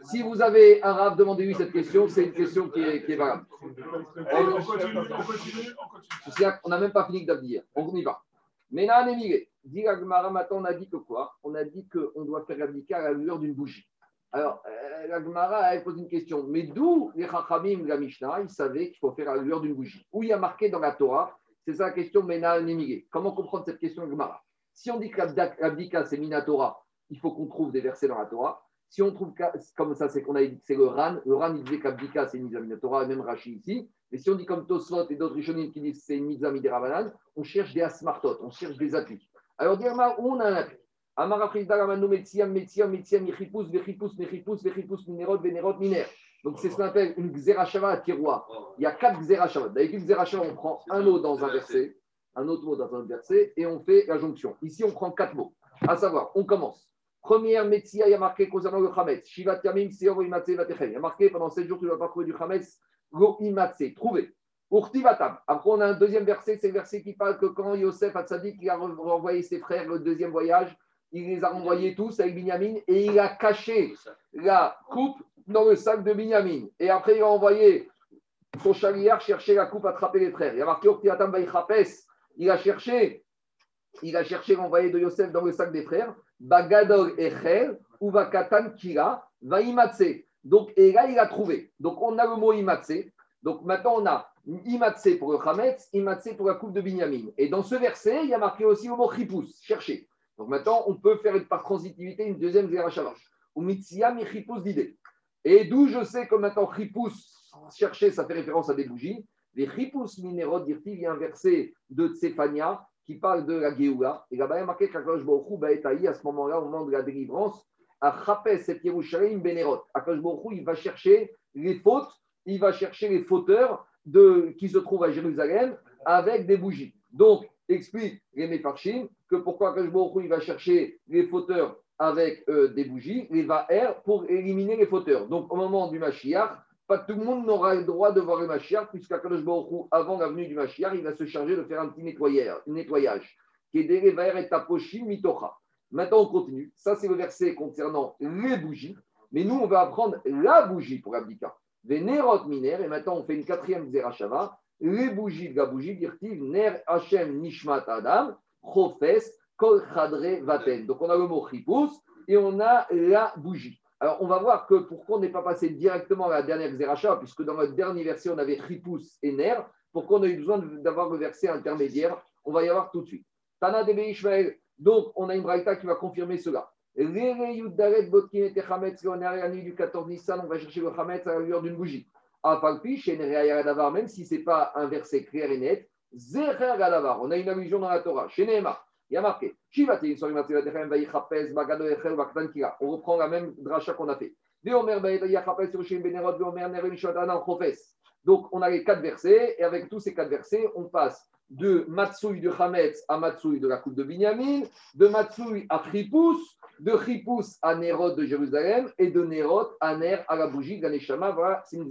si vous avez un rave, demandez-lui cette question, c'est une question qui est, qui est valable. On continue, on continue, on n'a même pas fini d'abdir. On y va. Ménan et dit maintenant on a dit que quoi? On a dit qu'on doit faire l'abdika à la lueur d'une bougie. Alors, euh, la Gemara, elle pose une question. Mais d'où les Chachamim, la Mishnah, ils savaient qu'il faut faire à la lueur d'une bougie? Où il y a marqué dans la Torah? C'est ça la question, Ménan et Comment comprendre cette question, Gemara Si on dit que l'abdika, c'est Minatora, il faut qu'on trouve des versets dans la Torah. Si on trouve comme ça, c'est qu'on a c'est le RAN. Le RAN, il disait qu'Abdika, c'est une mitzvah Torah, même Rashi ici. Mais si on dit comme Tosfot et d'autres Rishonim qui disent que c'est une mitzvah Midirabanan, on cherche des asmartot, on cherche des appuis. Alors, Dirma, où on a un appui? Amara Metsiam, Metsiam, Metsiam, Mechipus, Vechipus, Mechipus, Vechipus, Minerot, Venerot, Miner. Donc, c'est ce qu'on appelle une Xerashava à tiroir. Il y a quatre Xerashava. D'habitude, Xerashava, on prend un mot dans un verset, un autre mot dans un verset, et on fait la jonction. Ici, on prend quatre mots. À savoir, on commence. Première métia, il y a marqué concernant le Hametz. Shiva Seor Imatse Vatechem. Il y a marqué pendant 7 jours, tu ne vas pas trouver du Hametz. Go Imatse. Trouvé. Urtivatam. Après, on a un deuxième verset. C'est le verset qui parle que quand Yosef Hatzadik il a renvoyé ses frères le deuxième voyage, il les a renvoyés tous avec Binyamin et il a caché la coupe dans le sac de Binyamin. Et après, il a envoyé son chariard chercher la coupe, attraper les frères. Il y a marqué Urtivatam Il a cherché, il a cherché l'envoyé de Yosef dans le sac des frères. Bagadol Echel, ou Vakatan Kira, Vaimatse. Donc, et là, il a trouvé. Donc, on a le mot Imatse. Donc, maintenant, on a Imatse pour le Hametz, Imatse pour la coupe de Binyamin. Et dans ce verset, il y a marqué aussi le mot Chipus, chercher. Donc maintenant, on peut faire par transitivité une deuxième Zerachava. Ou Mitzia Michipus d'idée. Et d'où je sais que maintenant, Chipus, chercher, ça fait référence à des bougies. Les Chipus minéraux, il y a un verset de Tsefania qui parle de la Géoula. Et là-bas, il y a marqué qu'Akadosh Baruch à ce moment-là, au moment de la délivrance, à Chapes et Yerushalayim Benerot. Akadosh il va chercher les fautes, il va chercher les fauteurs de, qui se trouvent à Jérusalem avec des bougies. Donc, explique les Mefarchim que pourquoi Akadosh il va chercher les fauteurs avec euh, des bougies, les va-er, pour éliminer les fauteurs. Donc, au moment du Mashiach, pas tout le monde n'aura le droit de voir le Mashiach, puisqu'Akadosh Baruch avant la venue du Mashiach, il va se charger de faire un petit nettoyage. Maintenant, on continue. Ça, c'est le verset concernant les bougies. Mais nous, on va apprendre la bougie pour Abdika. Venerot miner. Et maintenant, on fait une quatrième Zerachava. Les bougies de la bougie, dirtiv ner Hashem nishmat adam, chofes, kol chadre vaten. Donc, on a le mot chipus et on a la bougie. Alors, on va voir que pourquoi on n'est pas passé directement à la dernière Zeracha, puisque dans notre dernier verset, on avait chipus et ner. Pourquoi on a eu besoin d'avoir le verset intermédiaire? On va y avoir tout de suite. Tana de Ishmael, donc, on a une braïta qui va confirmer cela. Du 14 Nissan, on va chercher le Hametz à la lueur d'une bougie. Même si ce n'est pas un verset clair et net, on a une allusion dans la Torah. Chez il y a marqué On reprend la même dracha qu'on a fait. Donc, on a les quatre versets, et avec tous ces quatre versets, on passe de Matsui de Hametz à Matsui de la coupe de Binyamin, de Matsui à Chipus, de Chipus à Nerot de Jérusalem et de Nerot à Ner à la bougie de Neshama. Voilà, c'est une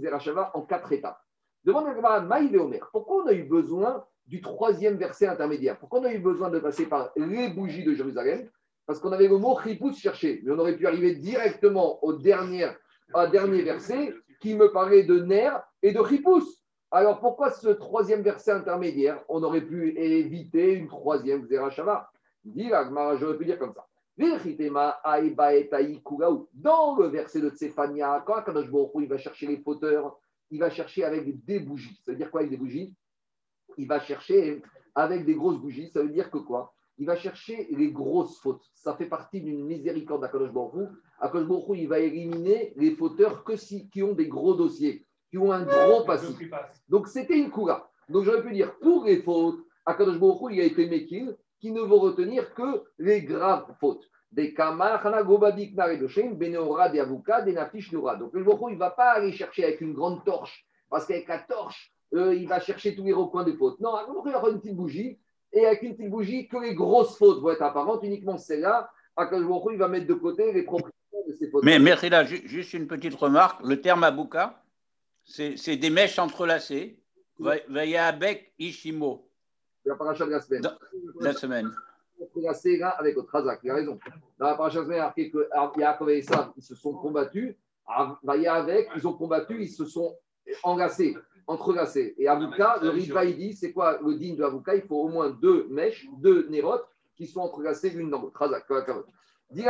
en quatre étapes. Demande à Maïd et Omer, pourquoi on a eu besoin du troisième verset intermédiaire Pourquoi on a eu besoin de passer par les bougies de Jérusalem? Parce qu'on avait le mot Chipus cherché, mais on aurait pu arriver directement au dernier, au dernier verset qui me parlait de Ner et de Chipus. Alors pourquoi ce troisième verset intermédiaire? On aurait pu éviter une troisième Zerachava. Dit j'aurais pu dire comme ça. Dans le verset de Tsefania, quand il va chercher les fauteurs, il va chercher avec des bougies. Ça veut dire quoi avec des bougies? Il va chercher avec des grosses bougies. Ça veut dire que quoi? Il va chercher les grosses fautes. Ça fait partie d'une miséricorde d'Akadosh Baruch Akadosh Baruch il va éliminer les fauteurs que si, qui ont des gros dossiers qui ont un gros passif. Donc c'était une koura. Donc j'aurais pu dire, pour les fautes, Akadosh Baruch il a été Mekil, qui ne vont retenir que les graves fautes. Des kamachana gobadik naredoshem, beneora de avuka, des nafish nura. Donc le Baruch il ne va pas aller chercher avec une grande torche, parce qu'avec la torche, euh, il va chercher tous les recoins des fautes. Non, Akadosh il va avoir une petite bougie, et avec une petite bougie, que les grosses fautes vont être apparentes, uniquement. Akadosh Baruch il va mettre de côté les propriétés de ces fautes. Mais merci là, juste une petite remarque. Le terme abuka, c'est des mèches entrelacées. Vayabek Ishimo. La paracha de la semaine. la semaine. Entrelacées là avec Razak, il a raison. Dans la paracha de la semaine, il y a marqué que Yaakov et Esav, ils se sont combattus. avec, ils ont combattu, ils se sont enlacés, entrelacés. Et Avuka, le Riva, il dit c'est quoi le digne de Avuka Il faut au moins deux mèches, deux nérotes qui sont entrelacées l'une dans l'autre. Dit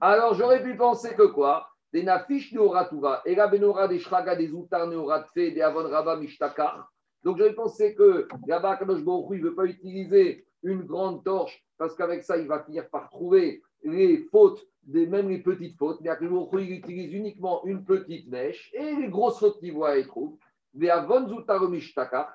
alors j'aurais pu penser que quoi? Des nafish neoratuva, et la benora des shraga des outar neoratfe, des avon raba mishtakar. Donc j'avais pensé que là-bas, Kadosh il ne veut pas utiliser une grande torche parce qu'avec ça, il va finir par trouver les fautes, des, même les petites fautes. Mais Kadosh il utilise uniquement une petite mèche et les grosses fautes qu'il voit, il trouve.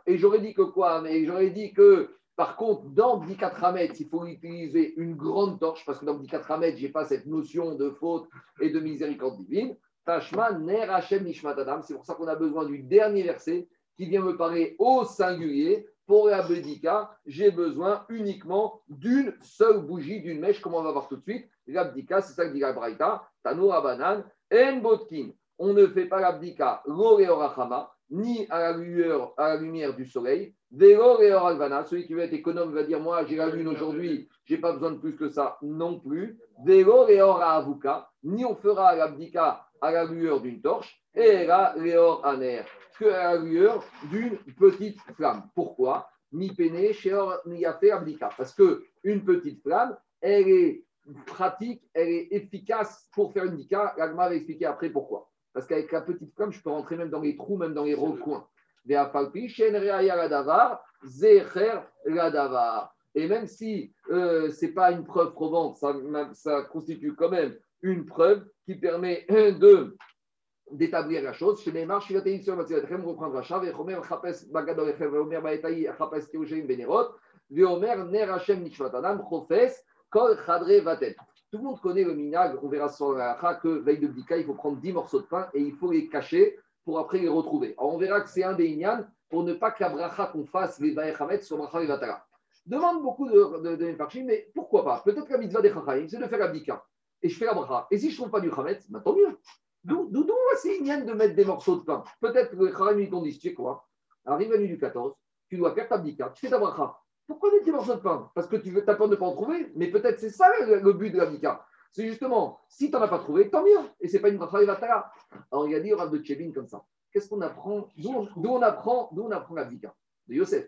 Et j'aurais dit que quoi Mais j'aurais dit que par contre, dans Bdikat Hametz, il faut utiliser une grande torche, parce que dans Bdikat Hametz, je n'ai pas cette notion de faute et de miséricorde divine. Tashma ner Hashem. C'est pour ça qu'on a besoin du dernier verset qui vient me parler au singulier. Pour la Bdika, j'ai besoin uniquement d'une seule bougie, d'une mèche, comme on va voir tout de suite. L'abdika, c'est ça que dit la Braïta. Tanoura banan, en botkin. On ne fait pas l'abdika, l'oreorachama, ni à la, lueur, à la lumière du soleil. Vélo et alvana, celui qui veut être économe va dire Moi, j'ai la lune aujourd'hui, je n'ai pas besoin de plus que ça non plus. Vélo et avuka, ni on fera l'abdika à la lueur d'une torche, et là, léor aner, que à la lueur d'une petite flamme. Pourquoi? Mi ni a fait abdika. Parce qu'une petite flamme, elle est pratique, elle est efficace pour faire une dika. L'agma va expliquer après pourquoi. Parce qu'avec la petite flamme, je peux rentrer même dans les trous, même dans les recoins. Et même si euh, ce n'est pas une preuve probante, ça, constitue quand même une preuve qui permet de d'établir la chose. Tout le monde connaît le minag, on verra sur la que veille de Bdika, il faut prendre 10 morceaux de pain et il faut les cacher pour après les retrouver. Alors on verra que c'est un des Inyan pour ne pas que la bracha qu'on fasse les Vaechamet sur bracha et Vatara. Demande beaucoup de, de, mais pourquoi pas? Peut-être que la mitzvah des Chachaim, c'est de faire la Bdika. Et je fais la bracha. Et si je ne trouve pas du Chametz, bah, tant mieux. D'où c'est Inyan de mettre des morceaux de pain? Peut-être que les Chachaim lui dit, tu sais quoi? Arrive la nuit du 14, tu dois faire ta Bdika, tu fais ta bracha. Pourquoi des morceaux de pain Parce que tu veux, as peur de ne pas en trouver. Mais peut-être c'est ça le, but de la Bika. C'est justement, si tu n'en as pas trouvé, tant mieux. Et ce n'est pas une bracha vatara. Alors il a dit de Tchébin comme ça. Qu'est-ce qu'on apprend? D'où on, apprend, on apprend la De Yosef.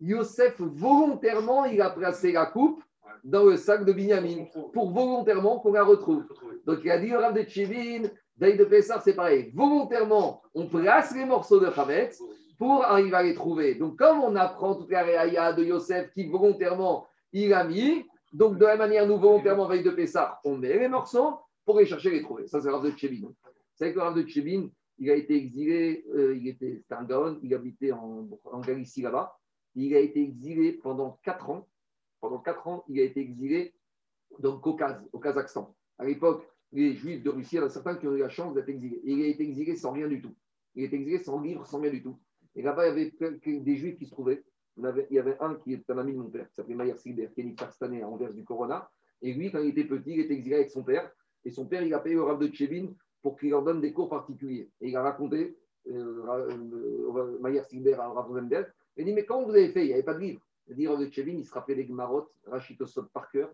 Yosef, volontairement, il a placé la coupe dans le sac de Binyamin pour volontairement qu'on la retrouve. Donc il a dit de Tchébin, Daï de Pessar, c'est pareil. Volontairement, on place les morceaux de Chametz pour arriver à les trouver. Donc, comme on apprend toute la réaïa de Yosef qui volontairement il a mis, donc de la manière, nous volontairement, veille de Pessah, on met les morceaux pour les chercher et les trouver. Ça, c'est le de Tchébin. Vous savez que le de Tchébin, il a été exilé, euh, il était, c'était Gaon, il habitait en, en Galicie là-bas. Il a été exilé pendant 4 ans. Pendant 4 ans, il a été exilé dans le Caucase, au Kazakhstan. À l'époque, les Juifs de Russie, il y en a certains qui ont eu la chance d'être exilés. il a été exilé sans rien du tout. Il a été exilé sans livre, sans rien du tout. Et là-bas, il y avait des juifs qui se trouvaient. Il y avait un qui est un ami de mon père, qui s'appelait Mayer Silber, qui est pakistanais à Anvers du Corona. Et lui, quand il était petit, il était exilé avec son père. Et son père, il a payé au Rav de Tchevin pour qu'il leur donne des cours particuliers. Et il a raconté, euh, euh, Mayer Silber à Rav Rosenberg, il dit Mais comment vous avez fait? Il n'y avait pas de livre. Il dit Rav de Tchevin, il se rappelait les Gmarot, Rachitosot par cœur.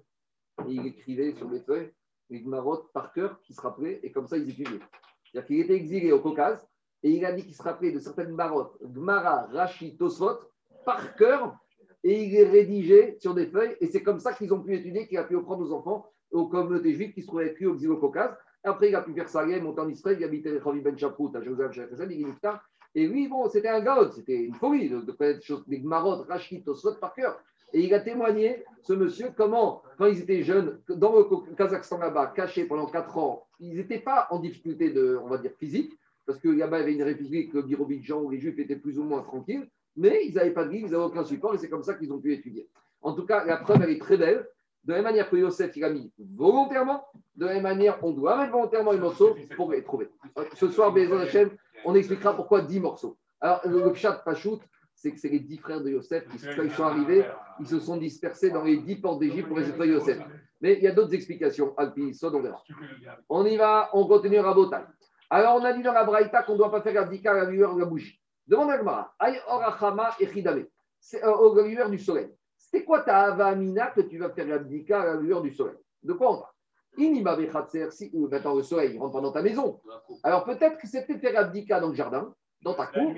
Et il écrivait sur les feuilles les Gmarot par cœur qui se rappelaient. Et comme ça, ils étudiaient. C'est-à-dire qu'il était exilé au Caucase. Et il a dit qu'il se rappelait de certaines marottes, Gmara, Rashi, Tosfot, par cœur, et il les rédigeait sur des feuilles. Et c'est comme ça qu'ils ont pu étudier, qu'il a pu apprendre aux enfants, aux communautés juives qui se trouvaient lui au Xylo-Caucase. Après, il a pu faire ça, monter en Israël, il habitait les Chavi Ben Chaprout à Jérusalem, il Et lui, bon, c'était un gars, c'était une folie de, connaître des Gmarot, Rashi, Tosfot par cœur. Et il a témoigné, ce monsieur, comment, quand ils étaient jeunes, dans le Kazakhstan là-bas, cachés pendant 4 ans, ils n'étaient pas en difficulté de, on va dire, physique, parce que là-bas, il y avait une république, le Birobidjan, où les Juifs étaient plus ou moins tranquilles, mais ils n'avaient pas de guide, ils n'avaient aucun support, et c'est comme ça qu'ils ont pu étudier. En tout cas, la preuve, elle est très belle. De la même manière que Yosef, il a mis volontairement, de la même manière, on doit mettre volontairement les morceaux pour les trouver. Ce soir, Bézon Hachem, on expliquera pourquoi 10 morceaux. Alors, le chat Pachout, c'est que c'est les 10 frères de Yosef qui, ils sont arrivés, ils se sont dispersés dans les 10 portes d'Égypte pour de Yosef. Mais il y a d'autres explications. Alpi, on y va, on continue à Botaï. Alors, on a dit dans la Braïta qu'on ne doit pas faire l'abdika à la lueur de la bougie. Demande à Gmara. Aïe orachama echidame. C'est euh, la lueur du soleil. C'est quoi ta avamina que tu vas faire l'abdika à la lueur du soleil? De quoi on parle? Si, ou maintenant le soleil il rentre pas dans ta maison. Alors peut-être que c'était faire l'abdika dans le jardin, dans ta cour.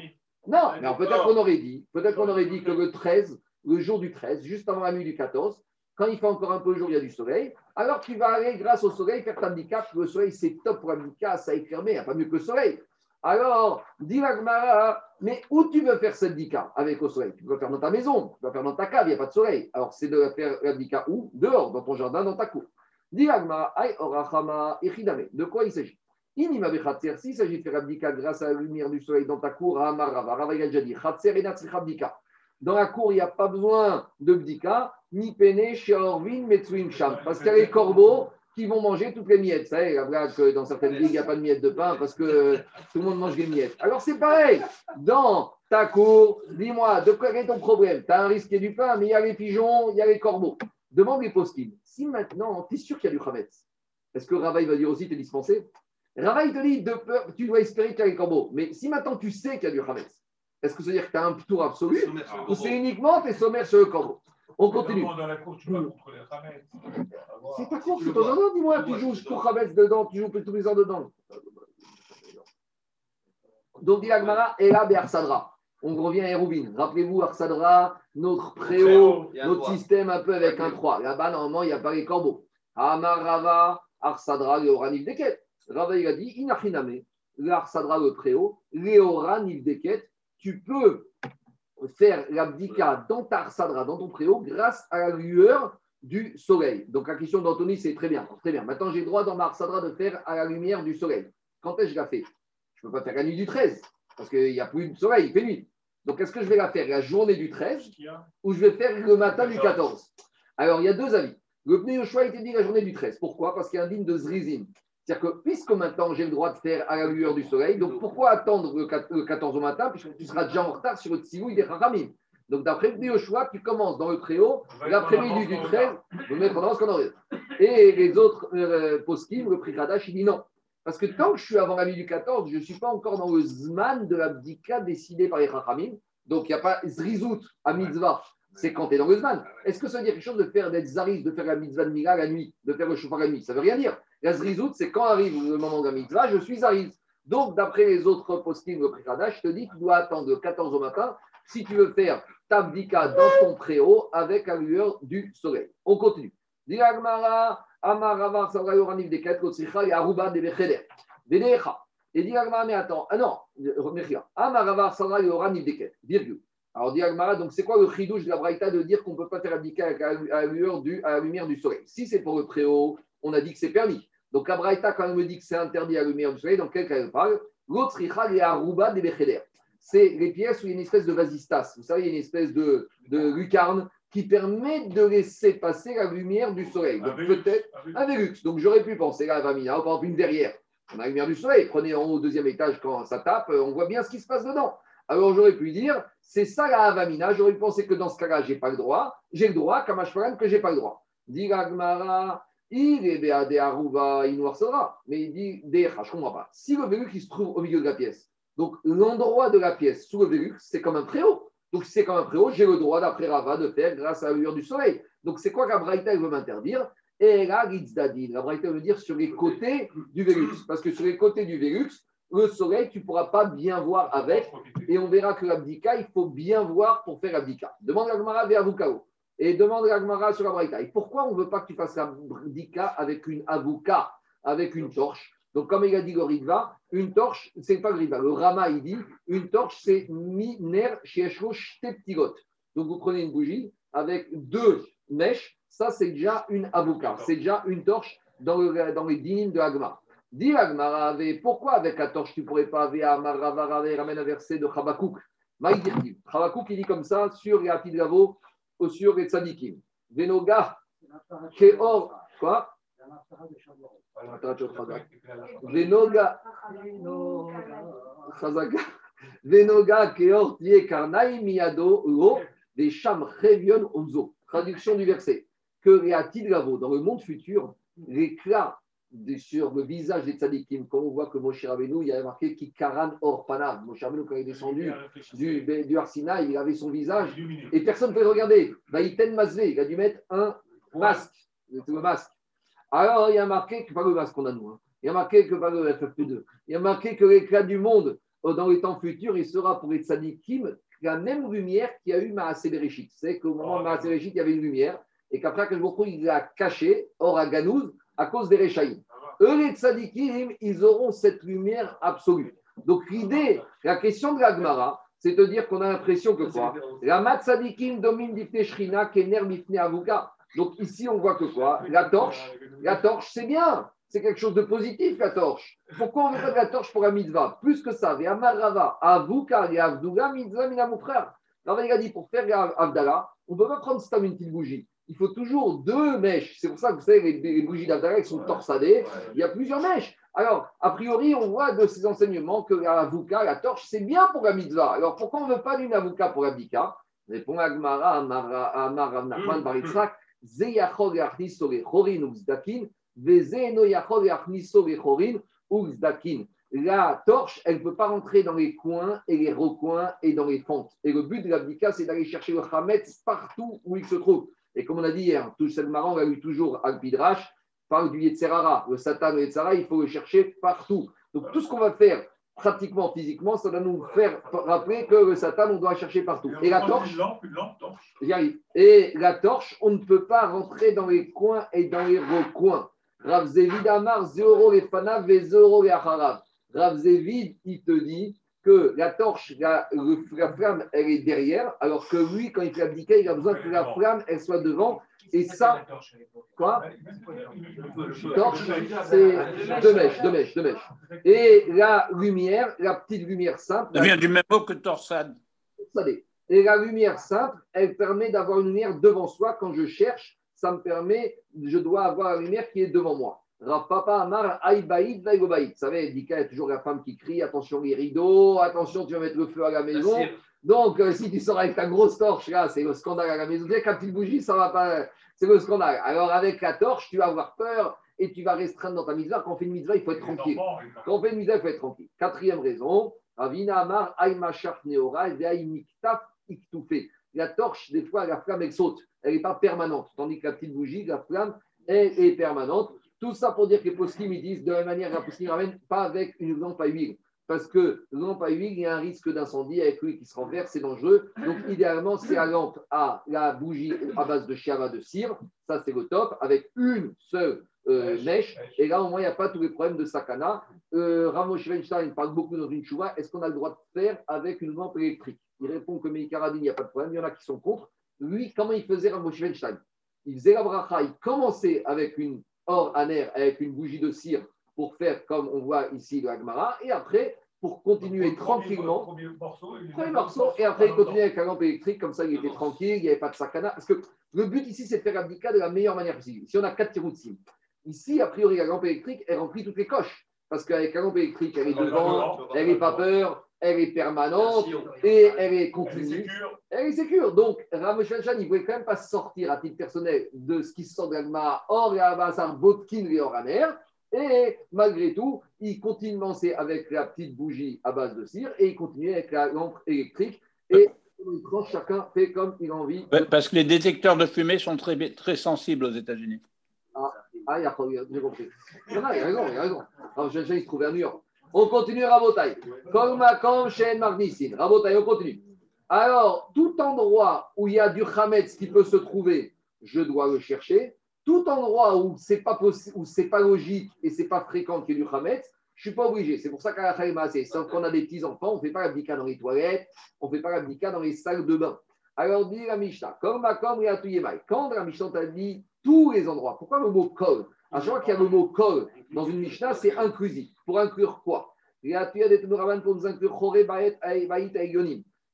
Non, mais peut-être qu'on aurait dit, peut-être qu'on aurait dit que le 13, le jour du 13, juste avant la nuit du 14, quand il fait encore un peu jour, il y a du soleil. Alors tu vas aller, grâce au soleil, faire handicap. Le soleil, c'est top pour handicap, ça éclairé, il n'y a pas mieux que le soleil. Alors, Gmara, mais où tu veux faire cette dika avec le soleil? Tu peux le faire dans ta maison, tu peux le faire dans ta cave, il n'y a pas de soleil. Alors, c'est de faire la où? Dehors, dans ton jardin, dans ta cour. Orachama, De quoi il s'agit? S'il s'agit de faire abdika grâce à la lumière du soleil dans ta cour, Rava, il a déjà dit, dans la cour, il n'y a pas besoin de bdika, ni pene, shiorvin, metsuim sham. Parce qu'il y a les corbeaux qui vont manger toutes les miettes. Vous savez, la blague que dans certaines villes, il n'y a pas de miettes de pain parce que tout le monde mange des miettes. Alors c'est pareil. Dans ta cour, dis-moi, de quoi est ton problème Tu as un risque du pain, mais il y a les pigeons, il y a les corbeaux. Demande les postines. Si maintenant, tu es sûr qu'il y a du chametz, est-ce que Rava va dire aussi te dispenser Rava il te dit, de peur, tu dois espérer qu'il y a les corbeaux. Mais si maintenant tu sais qu'il y a du chametz, est-ce que ça veut dire que tu as un tour absolu ou c'est uniquement tes sommaires sur le corbeau On continue. Dans la cour, tu vas contre les C'est ta course, c'est ton jardin, dis-moi. Tu joues pour Khametz dedans, tu joues tous les ans dedans. Donc, dit Agmara, et là, Arsadra. On revient à Hérouvine. Rappelez-vous, Arsadra, notre préau, notre système un peu avec un 3. Là-bas, normalement, il n'y a pas les corbeaux. Amarava, Arsadra, le Ranif Deket. Rava, il a dit, Inachiname, l'Arsadra, le préau, Léora Nivdeket, tu peux faire l'abdika dans ta arsadra, dans ton préau, grâce à la lueur du soleil. Donc la question d'Anthony, c'est très bien. Très bien. Maintenant, j'ai le droit dans ma arsadra de faire à la lumière du soleil. Quand est-ce que je la fais? Je ne peux pas faire la nuit du 13, parce qu'il n'y a plus de soleil, il fait nuit. Donc est-ce que je vais la faire la journée du 13 ou je vais faire le matin du 14 Alors il y a deux avis. Le pneu choix a été dit la journée du 13. Pourquoi? Parce qu'il y a un digne de Zrizim. C'est-à-dire que puisque maintenant j'ai le droit de faire à la lueur du soleil, donc pourquoi attendre le 14 au matin puisque tu seras déjà en retard sur le tsilou des Haramim Donc d'après le choix, tu commences dans le préau l'après-midi du 13, vous mettre en qu'on aurait. Et les autres euh, poskim, le prix Kadash, il dit non. Parce que tant que je suis avant la nuit du 14, je ne suis pas encore dans le Zman de l'abdika décidé par les Chachamim. Donc il n'y a pas Zrizout à mitzvah. C'est quand tu es dans le Zman. Est-ce que ça veut dire quelque chose de faire d'être Zaris, de faire la mitzvah de Mila la nuit, de faire le chauffard la nuit? Ça veut rien dire. La Zrizout, c'est quand arrive le moment de la mitzvah, je suis Zaris. Donc d'après les autres postings, le Prikadash, je te dis, tu dois attendre le 14 au matin si tu veux faire ta dans ton préau avec la lueur du soleil. On continue. Amaravar Sarayoranif des et Aruba de. Vedecha. Et dit mais attends, ah non, Amaravar des virgule. Alors dit donc c'est quoi le chidouche de la Braïta de dire qu'on ne peut pas faire abdiquer à la, lueur du, à la lumière du soleil? Si c'est pour le préau, on a dit que c'est permis. Donc la Braïta, quand elle me dit que c'est interdit à la lumière du soleil, dans quel cas elle parle? L'autre et Aruba de Becheder. C'est les pièces où il y a une espèce de vasistas. Vous savez, il y a une espèce de, de lucarne qui permet de laisser passer la lumière du soleil. Donc peut-être un Velux. Donc j'aurais pu penser à Vamina, par exemple une verrière. On a la lumière du soleil. Prenez en haut au deuxième étage quand ça tape, on voit bien ce qui se passe dedans. Alors j'aurais pu dire, c'est ça la Avamina. J'aurais pu penser que dans ce cas-là, je n'ai pas le droit. J'ai le droit, comme que je n'ai pas le droit. Dit Gmara, il est des Aruba, il noircera. Mais il dit, je ne comprends pas. Si le Velux il se trouve au milieu de la pièce, donc l'endroit de la pièce sous le Velux, c'est comme un préau. Donc, si c'est comme un préau, j'ai le droit, d'après Rava, de faire grâce à la du soleil. Donc, c'est quoi qu'Abraïta veut m'interdire? Et là, La Braïta veut dire sur les côtés du Vélux. Parce que sur les côtés du Vélux, le soleil, tu ne pourras pas bien voir avec. Et on verra que l'abdika, il faut bien voir pour faire l'abdika. Demande l'Agmara vers Avukao. Et demande l'Agmara sur la Braïta. Et pourquoi on ne veut pas que tu fasses l'abdika avec une avuka, avec une torche? Donc, comme il a dit le Rigva, une torche, c'est pas le Rigva. Le Rama, il dit, une torche, c'est Miner Teptigot. Donc, vous prenez une bougie avec deux mèches, ça, c'est déjà une avocat. C'est déjà une torche dans, dans les dynimes de Agma. Agma, pourquoi avec la torche, tu pourrais pas ramène un verset de Chabakouk Chabakouk, il dit comme ça sur les Atidravo ou sur les Tzadikim. Venoga, Keor, quoi? Venoga, Venoga keor tie karnaï miado lo des cham revion ozo. Traduction du verset. Que Gavo, dans le monde futur, l'éclat sur le visage des tzadikim, quand on voit que Moshe Rabbeinu, il y avait marqué Kikaran or pana. Moshe Rabbeinu, quand il est descendu du, du Arsina, il avait son visage et personne ne peut le regarder. Vaïten Mazve, il a dû mettre un masque, le masque. Alors, il y a marqué, que pas le masque qu'on a nous, hein. il y a marqué que pas le FFP2, il y a marqué que l'éclat du monde euh, dans les temps futurs, il sera pour les tzadikim la même lumière qu'il y a eu Maasé Bereshit. C'est qu'au moment de Maasé Bereshit, il y avait une lumière et qu'après, beaucoup il l'a caché, or à Ganouz, à cause des Rechaïm. Eux, les tzadikim, ils auront cette lumière absolue. Donc, l'idée, la question de la Gemara, c'est de dire qu'on a l'impression que quoi? La mat tzadikim domine difne shrina kener mifne avuka. Donc ici, on voit que quoi? La torche, la torche, c'est bien. C'est quelque chose de positif, la torche. Pourquoi on veut pas de la torche pour la mitzvah? Plus que ça, Amarava, Avuka et Avduga, mitzvah, mina frère. Il a dit, pour faire Avdala, on ne peut pas prendre une petite bougie. Il faut toujours deux mèches. C'est pour ça que vous savez, les, bougies d'Avdala, elles sont torsadées. Il y a plusieurs mèches. Alors, a priori, on voit de ces enseignements que la Avuka, la torche, c'est bien pour la mitzvah. Alors, pourquoi on ne veut pas d'une Avuka pour la Bika? Répond Agmara, Amar, Amar, Baritzak. La torche, elle ne peut pas rentrer dans les coins et les recoins et dans les fentes. Et le but de l'abdika, c'est d'aller chercher le Hametz partout où il se trouve. Et comme on a dit hier, tout le marrant, on a eu toujours Al-Pidrash, parle du Yetzerara. Le Satan, le Yetzerara, il faut le chercher partout. Donc tout ce qu'on va faire pratiquement physiquement, ça va nous faire rappeler que le Satan, on doit chercher partout. Et, la torche, Et la torche, on ne peut pas rentrer dans les coins et dans les recoins. Rav Zevid Amar, Zéoro les Fanav et Zéoro les Acharav. Rav Zevid, il te dit que la torche, la, le- la flamme, elle est derrière, alors que lui, quand il fait abdiquer, il a besoin que la flamme, elle soit devant. Et ça, quoi torche, c'est deux mèches, deux mèches, deux mèches. Et la lumière, la petite lumière simple, Ça vient du même mot que torsade. Savez. Et la lumière simple, elle permet d'avoir une lumière devant soi. Quand je cherche, ça me permet, je dois avoir la lumière qui est devant moi. Rav Papa Amar Aïbaïd. Vous savez, Dika, il y a toujours la femme qui crie attention les rideaux, attention, tu vas mettre le feu à la maison. Donc, euh, si tu sors avec ta grosse torche, là, c'est le scandale à la maison. Dès qu'à petite bougie, ça va pas. C'est le scandale. Alors, avec la torche, tu vas avoir peur et tu vas restreindre dans ta mitzvah. Quand on fait une mitzvah, il faut être tranquille. Quand on fait une mitzvah, il faut être tranquille. Quatrième raison, Ravina Amar, Aïmachar Neora, Veaïmiktaf Iktoufé. La torche, des fois, la flamme, elle saute. Elle n'est pas permanente. Tandis que la petite bougie, la flamme, elle est permanente. Tout ça pour dire que les poskim, ils disent de la même manière, la poskim ramène pas avec une lampe à huile. Parce que la lampe à huile, il y a un risque d'incendie avec l'huile qui se renverse, c'est dangereux. Donc, idéalement, c'est la lampe à la bougie à base de chiava de cire. Ça, c'est le top, avec une seule euh, mèche. Et là, au moins, il n'y a pas tous les problèmes de sakana. Euh, Ramo Schweinstein parle beaucoup dans une chouva. Est-ce qu'on a le droit de faire avec une lampe électrique? Il répond que Meikaradin, il n'y a pas de problème. Il y en a qui sont contre. Lui, comment il faisait Ramo Schweinstein? Il faisait la bracha. Il commençait avec une or aner, avec une bougie de cire pour faire comme on voit ici le Agmara. Et après, pour continuer tranquillement, Premier morceau, il premier morceau, et après il continue avec la lampe électrique, comme ça il était tranquille, il n'y avait pas de sakana. Parce que le but ici, c'est de faire l'abdika de la meilleure manière possible. Si on a quatre tiroutsim, ici, a priori, la lampe électrique, elle remplit toutes les coches. Parce qu'avec la lampe électrique, elle est devant, elle n'est pas peur, elle est permanente, et elle est continue. Elle est sécure. Donc, Shanchan, il ne voulait quand même pas sortir à titre personnel de ce qui sort de l'Agma, or et Abasar, Botkin et Oraner. Et malgré tout, il continue de lancer avec la petite bougie à base de cire et il continue avec la lampe électrique. Et chacun fait comme il a envie. Parce que les détecteurs de fumée sont très, très sensibles aux États-Unis. Ah, il y a j'ai compris. Il y en a, il a raison, il a raison. Ramesh Shanchan, il se trouvait à New York. On continue Rabotai. Comme. Rabotai, on continue. Alors, tout endroit où il y a du Hametz qui peut se trouver, je dois le chercher. Tout endroit où pas possible, où c'est pas logique et c'est pas fréquent qu'il y ait du Hametz, je suis pas obligé. C'est pour ça qu'à la c'est quand on a des petits enfants, on fait pas l'abdika dans les toilettes, on fait pas l'abdika dans les salles de bain. Alors dit la Mishnah, comme Makom et Atuyemai. Quand la Mishnah t'a dit tous les endroits, pourquoi le mot kol À chaque fois qu'il y a le mot kol dans une Mishnah, c'est inclusif. Pour inclure quoi? Pour nous inclure.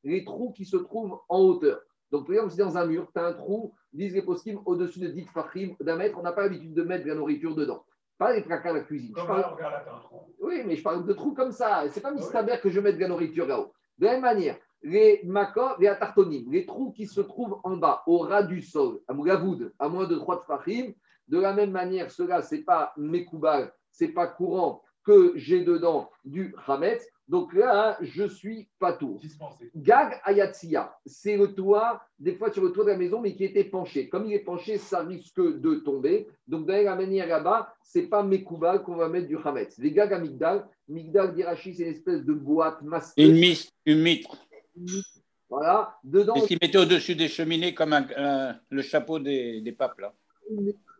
Les trous qui se trouvent en hauteur. Donc, par exemple, si dans un mur, tu as un trou, disent les poskim, au-dessus de 10 fachim d'un mètre, on n'a pas l'habitude de mettre de la nourriture dedans. Pas les placards à la cuisine. Je parle- regarde là, t'as un trou. oui, mais je parle de trous comme ça. C'est pas Mistaber que je mette de la nourriture là-haut. De la même manière, les makos, les atartonim, les trous qui se trouvent en bas, au ras du sol, à Mougavoud, à moins de 3 tfachim, de la même manière, cela, c'est pas Mekoubal, c'est pas courant que j'ai dedans du Hametz. Donc là, je suis pas tout. Gag Ayatsiya, c'est le toit, des fois sur le toit de la maison, mais qui était penché. Comme il est penché, ça risque de tomber. Donc, de la manière là-bas, c'est pas Mekoubal qu'on va mettre du Hametz. Les gags à Migdal, Migdal d'Irachi, c'est une espèce de boîte masquée. Une, mitre. Voilà. Dedans, C'est ce qu'ils mettaient au-dessus des cheminées comme un- le chapeau des, des papes. Là.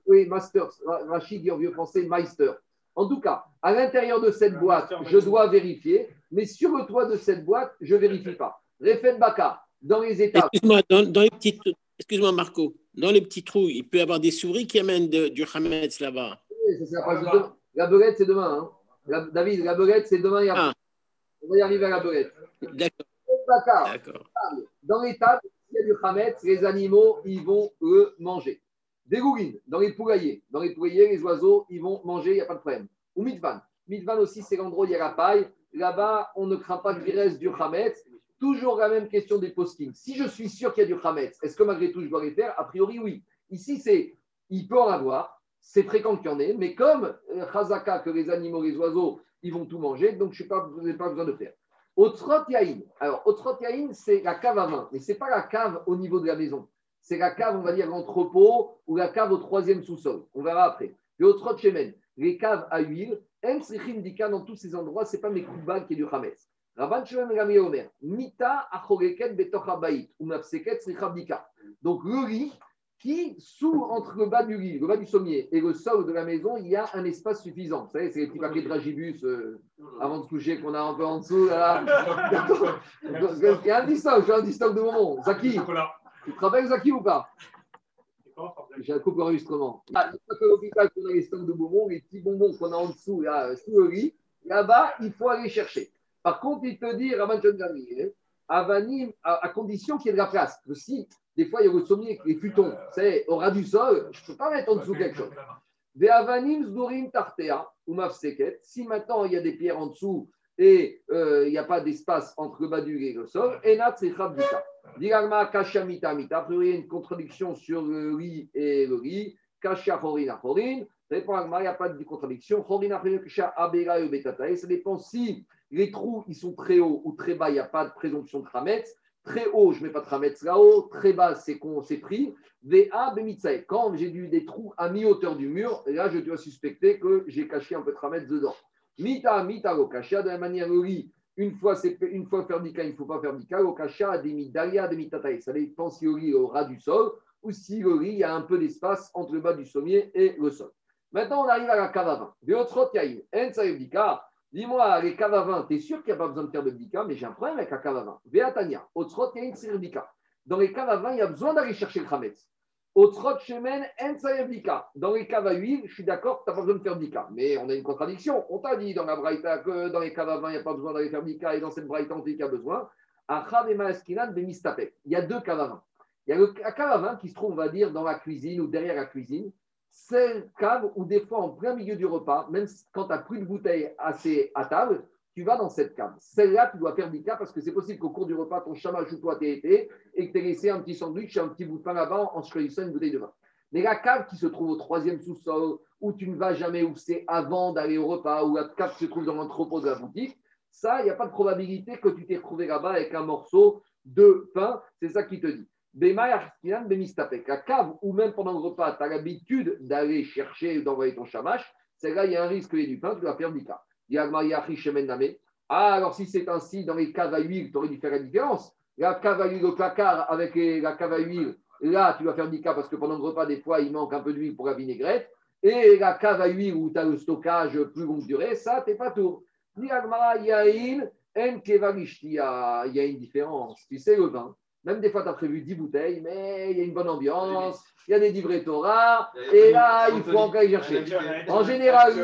Oui, Master. Rachid dit en vieux français Meister. En tout cas, à l'intérieur de cette boîte, master je dois vérifier, mais sur le toit de cette boîte, je ne vérifie pas. Baka, dans les étages. Excuse-moi, dans, dans les petits, excuse-moi Marco, dans les petits trous, il peut y avoir des souris qui amènent de- du Hametz là-bas. C'est la belette, c'est demain. hein. La- David, la belette, c'est demain et après. Ah. On va y arriver à la belette. D'accord. dans les tables, s'il y a du Hametz, les animaux, ils vont le manger. Des gourines, dans les poulaillers. Dans les poulaillers, les oiseaux, ils vont manger, il n'y a pas de problème. Ou Mitvan. Mitvan aussi, c'est l'endroit où il y a la paille. Là-bas, on ne craint pas qu'il reste du Hametz. Toujours la même question des postings. Si je suis sûr qu'il y a du Hametz, est-ce que malgré tout je dois les faire? A priori, oui. Ici, c'est, il peut en avoir. C'est fréquent qu'il y en ait. Mais comme euh, Chazaka, que les animaux, les oiseaux, ils vont tout manger, donc je n'ai pas, besoin de faire. Otrot Yaïn. Alors, Otrot Yaïn, c'est la cave à vin, mais ce n'est pas la cave au niveau de la maison. C'est la cave, on va dire, l'entrepôt ou la cave au troisième sous-sol. On verra après. Et Otrot Shemen, les caves à huile, En Srichim Dika, dans tous ces endroits, ce n'est pas mes Koubal qui est du Hametz. Rabban Gamliel Omer, Mita Achoreket Betoch Habayit, ou Sricham Dika. Donc, le lit, qui, sous, entre le bas du lit, le bas du sommier et le sol de la maison, il y a un espace suffisant. Vous savez, c'est les petits papiers de dragibus euh, avant de coucher qu'on a un peu en dessous. Là. il y a un distinct, j'ai un distinct de moment. Zaki, tu te rappelles Zaki ou pas J'ai un couple d'enregistrement. Ah, que l'hôpital qu'on a les stocks de bonbons, les petits bonbons qu'on a en dessous, là, sous le lit, là-bas, il faut aller chercher. Par contre, il te dit, Raman Avanim, à, à condition qu'il y ait de la place. Que si, des fois, il y a le sommier, les futons, c'est au ras du sol, je ne peux pas mettre en dessous quelque chose. Des Avanim, Zdorim, Tartea, ou Mafseket. Si maintenant, il y a des pierres en dessous et euh, il n'y a pas d'espace entre le bas du et le sol, Enat, c'est Kasha, Mita, Mita. Il y a une contradiction sur le lit et le lit. Kasha. Répond il n'y a pas de contradiction. Horin, Horin, Kasha, Abera, et Betatae. Ça dépend si les trous ils sont très hauts ou très bas, il n'y a pas de présomption de Hametz. Très haut, je ne mets pas de Hametz là-haut. Très bas, c'est pris. VA, Bemitsae. Quand j'ai des trous à mi-hauteur du mur, là, je dois suspecter que j'ai caché un peu de Hametz dedans. Mita, Mita, Lokasha, de la manière le lit, une fois, une fois faire dika, il ne faut pas faire dika. Lokasha, des midalia, des mitatae. Ça dépend si le lit est au ras du sol ou si le lit, il y a un peu d'espace entre le bas du sommier et le sol. Maintenant, on arrive à la cave à. Dis-moi, les caves à vin, tu es sûr qu'il n'y a pas besoin de faire de bdika, mais j'ai un problème avec la cave à yaim, c'est bdika. Dans les caves il y a besoin d'aller chercher le khametz. Dans les caves à huile, je suis d'accord, tu n'as pas besoin de faire bdika. Mais on a une contradiction. On t'a dit dans la braïta que dans les caves à vin, il n'y a pas besoin d'aller faire bdika, et dans cette braïta, on dit qu'il y a besoin. Il y a deux caves à vin. Il y a le- cave à vin qui se trouve, on va dire, dans la cuisine ou derrière la cuisine. C'est une cave où des fois, en plein milieu du repas, même quand tu n'as plus de bouteille assez à table, tu vas dans cette cave. Celle-là, tu dois faire cas parce que c'est possible qu'au cours du repas, ton chamache ou toi t'aies été et que tu aies laissé un petit sandwich et un petit bout de pain là-bas en choisissant une bouteille de vin. Mais la cave qui se trouve au troisième sous-sol, où tu ne vas jamais, où c'est avant d'aller au repas, où la cave se trouve dans l'entrepôt de la boutique, ça, il n'y a pas de probabilité que tu t'es retrouvé là-bas avec un morceau de pain. C'est ça qui te dit. La cave où même pendant le repas, tu as l'habitude d'aller chercher, d'envoyer ton chamache, celle-là, il y a un risque qu'il y ait du pain, tu dois faire du Ah, alors si c'est ainsi, dans les caves à huile, tu aurais dû faire la différence. La cave à huile au placard avec la cave à huile, là, tu vas faire cas parce que pendant le repas, des fois, il manque un peu d'huile pour la vinaigrette. Et la cave à huile où tu as le stockage plus longue durée, ça, tu n'es pas Kevarishtia. Il y a une différence. Tu sais, le vin, même des fois, tu as prévu 10 bouteilles, mais il y a une bonne ambiance, il y a des livrets Torah, et là, il faut encore y chercher. En général,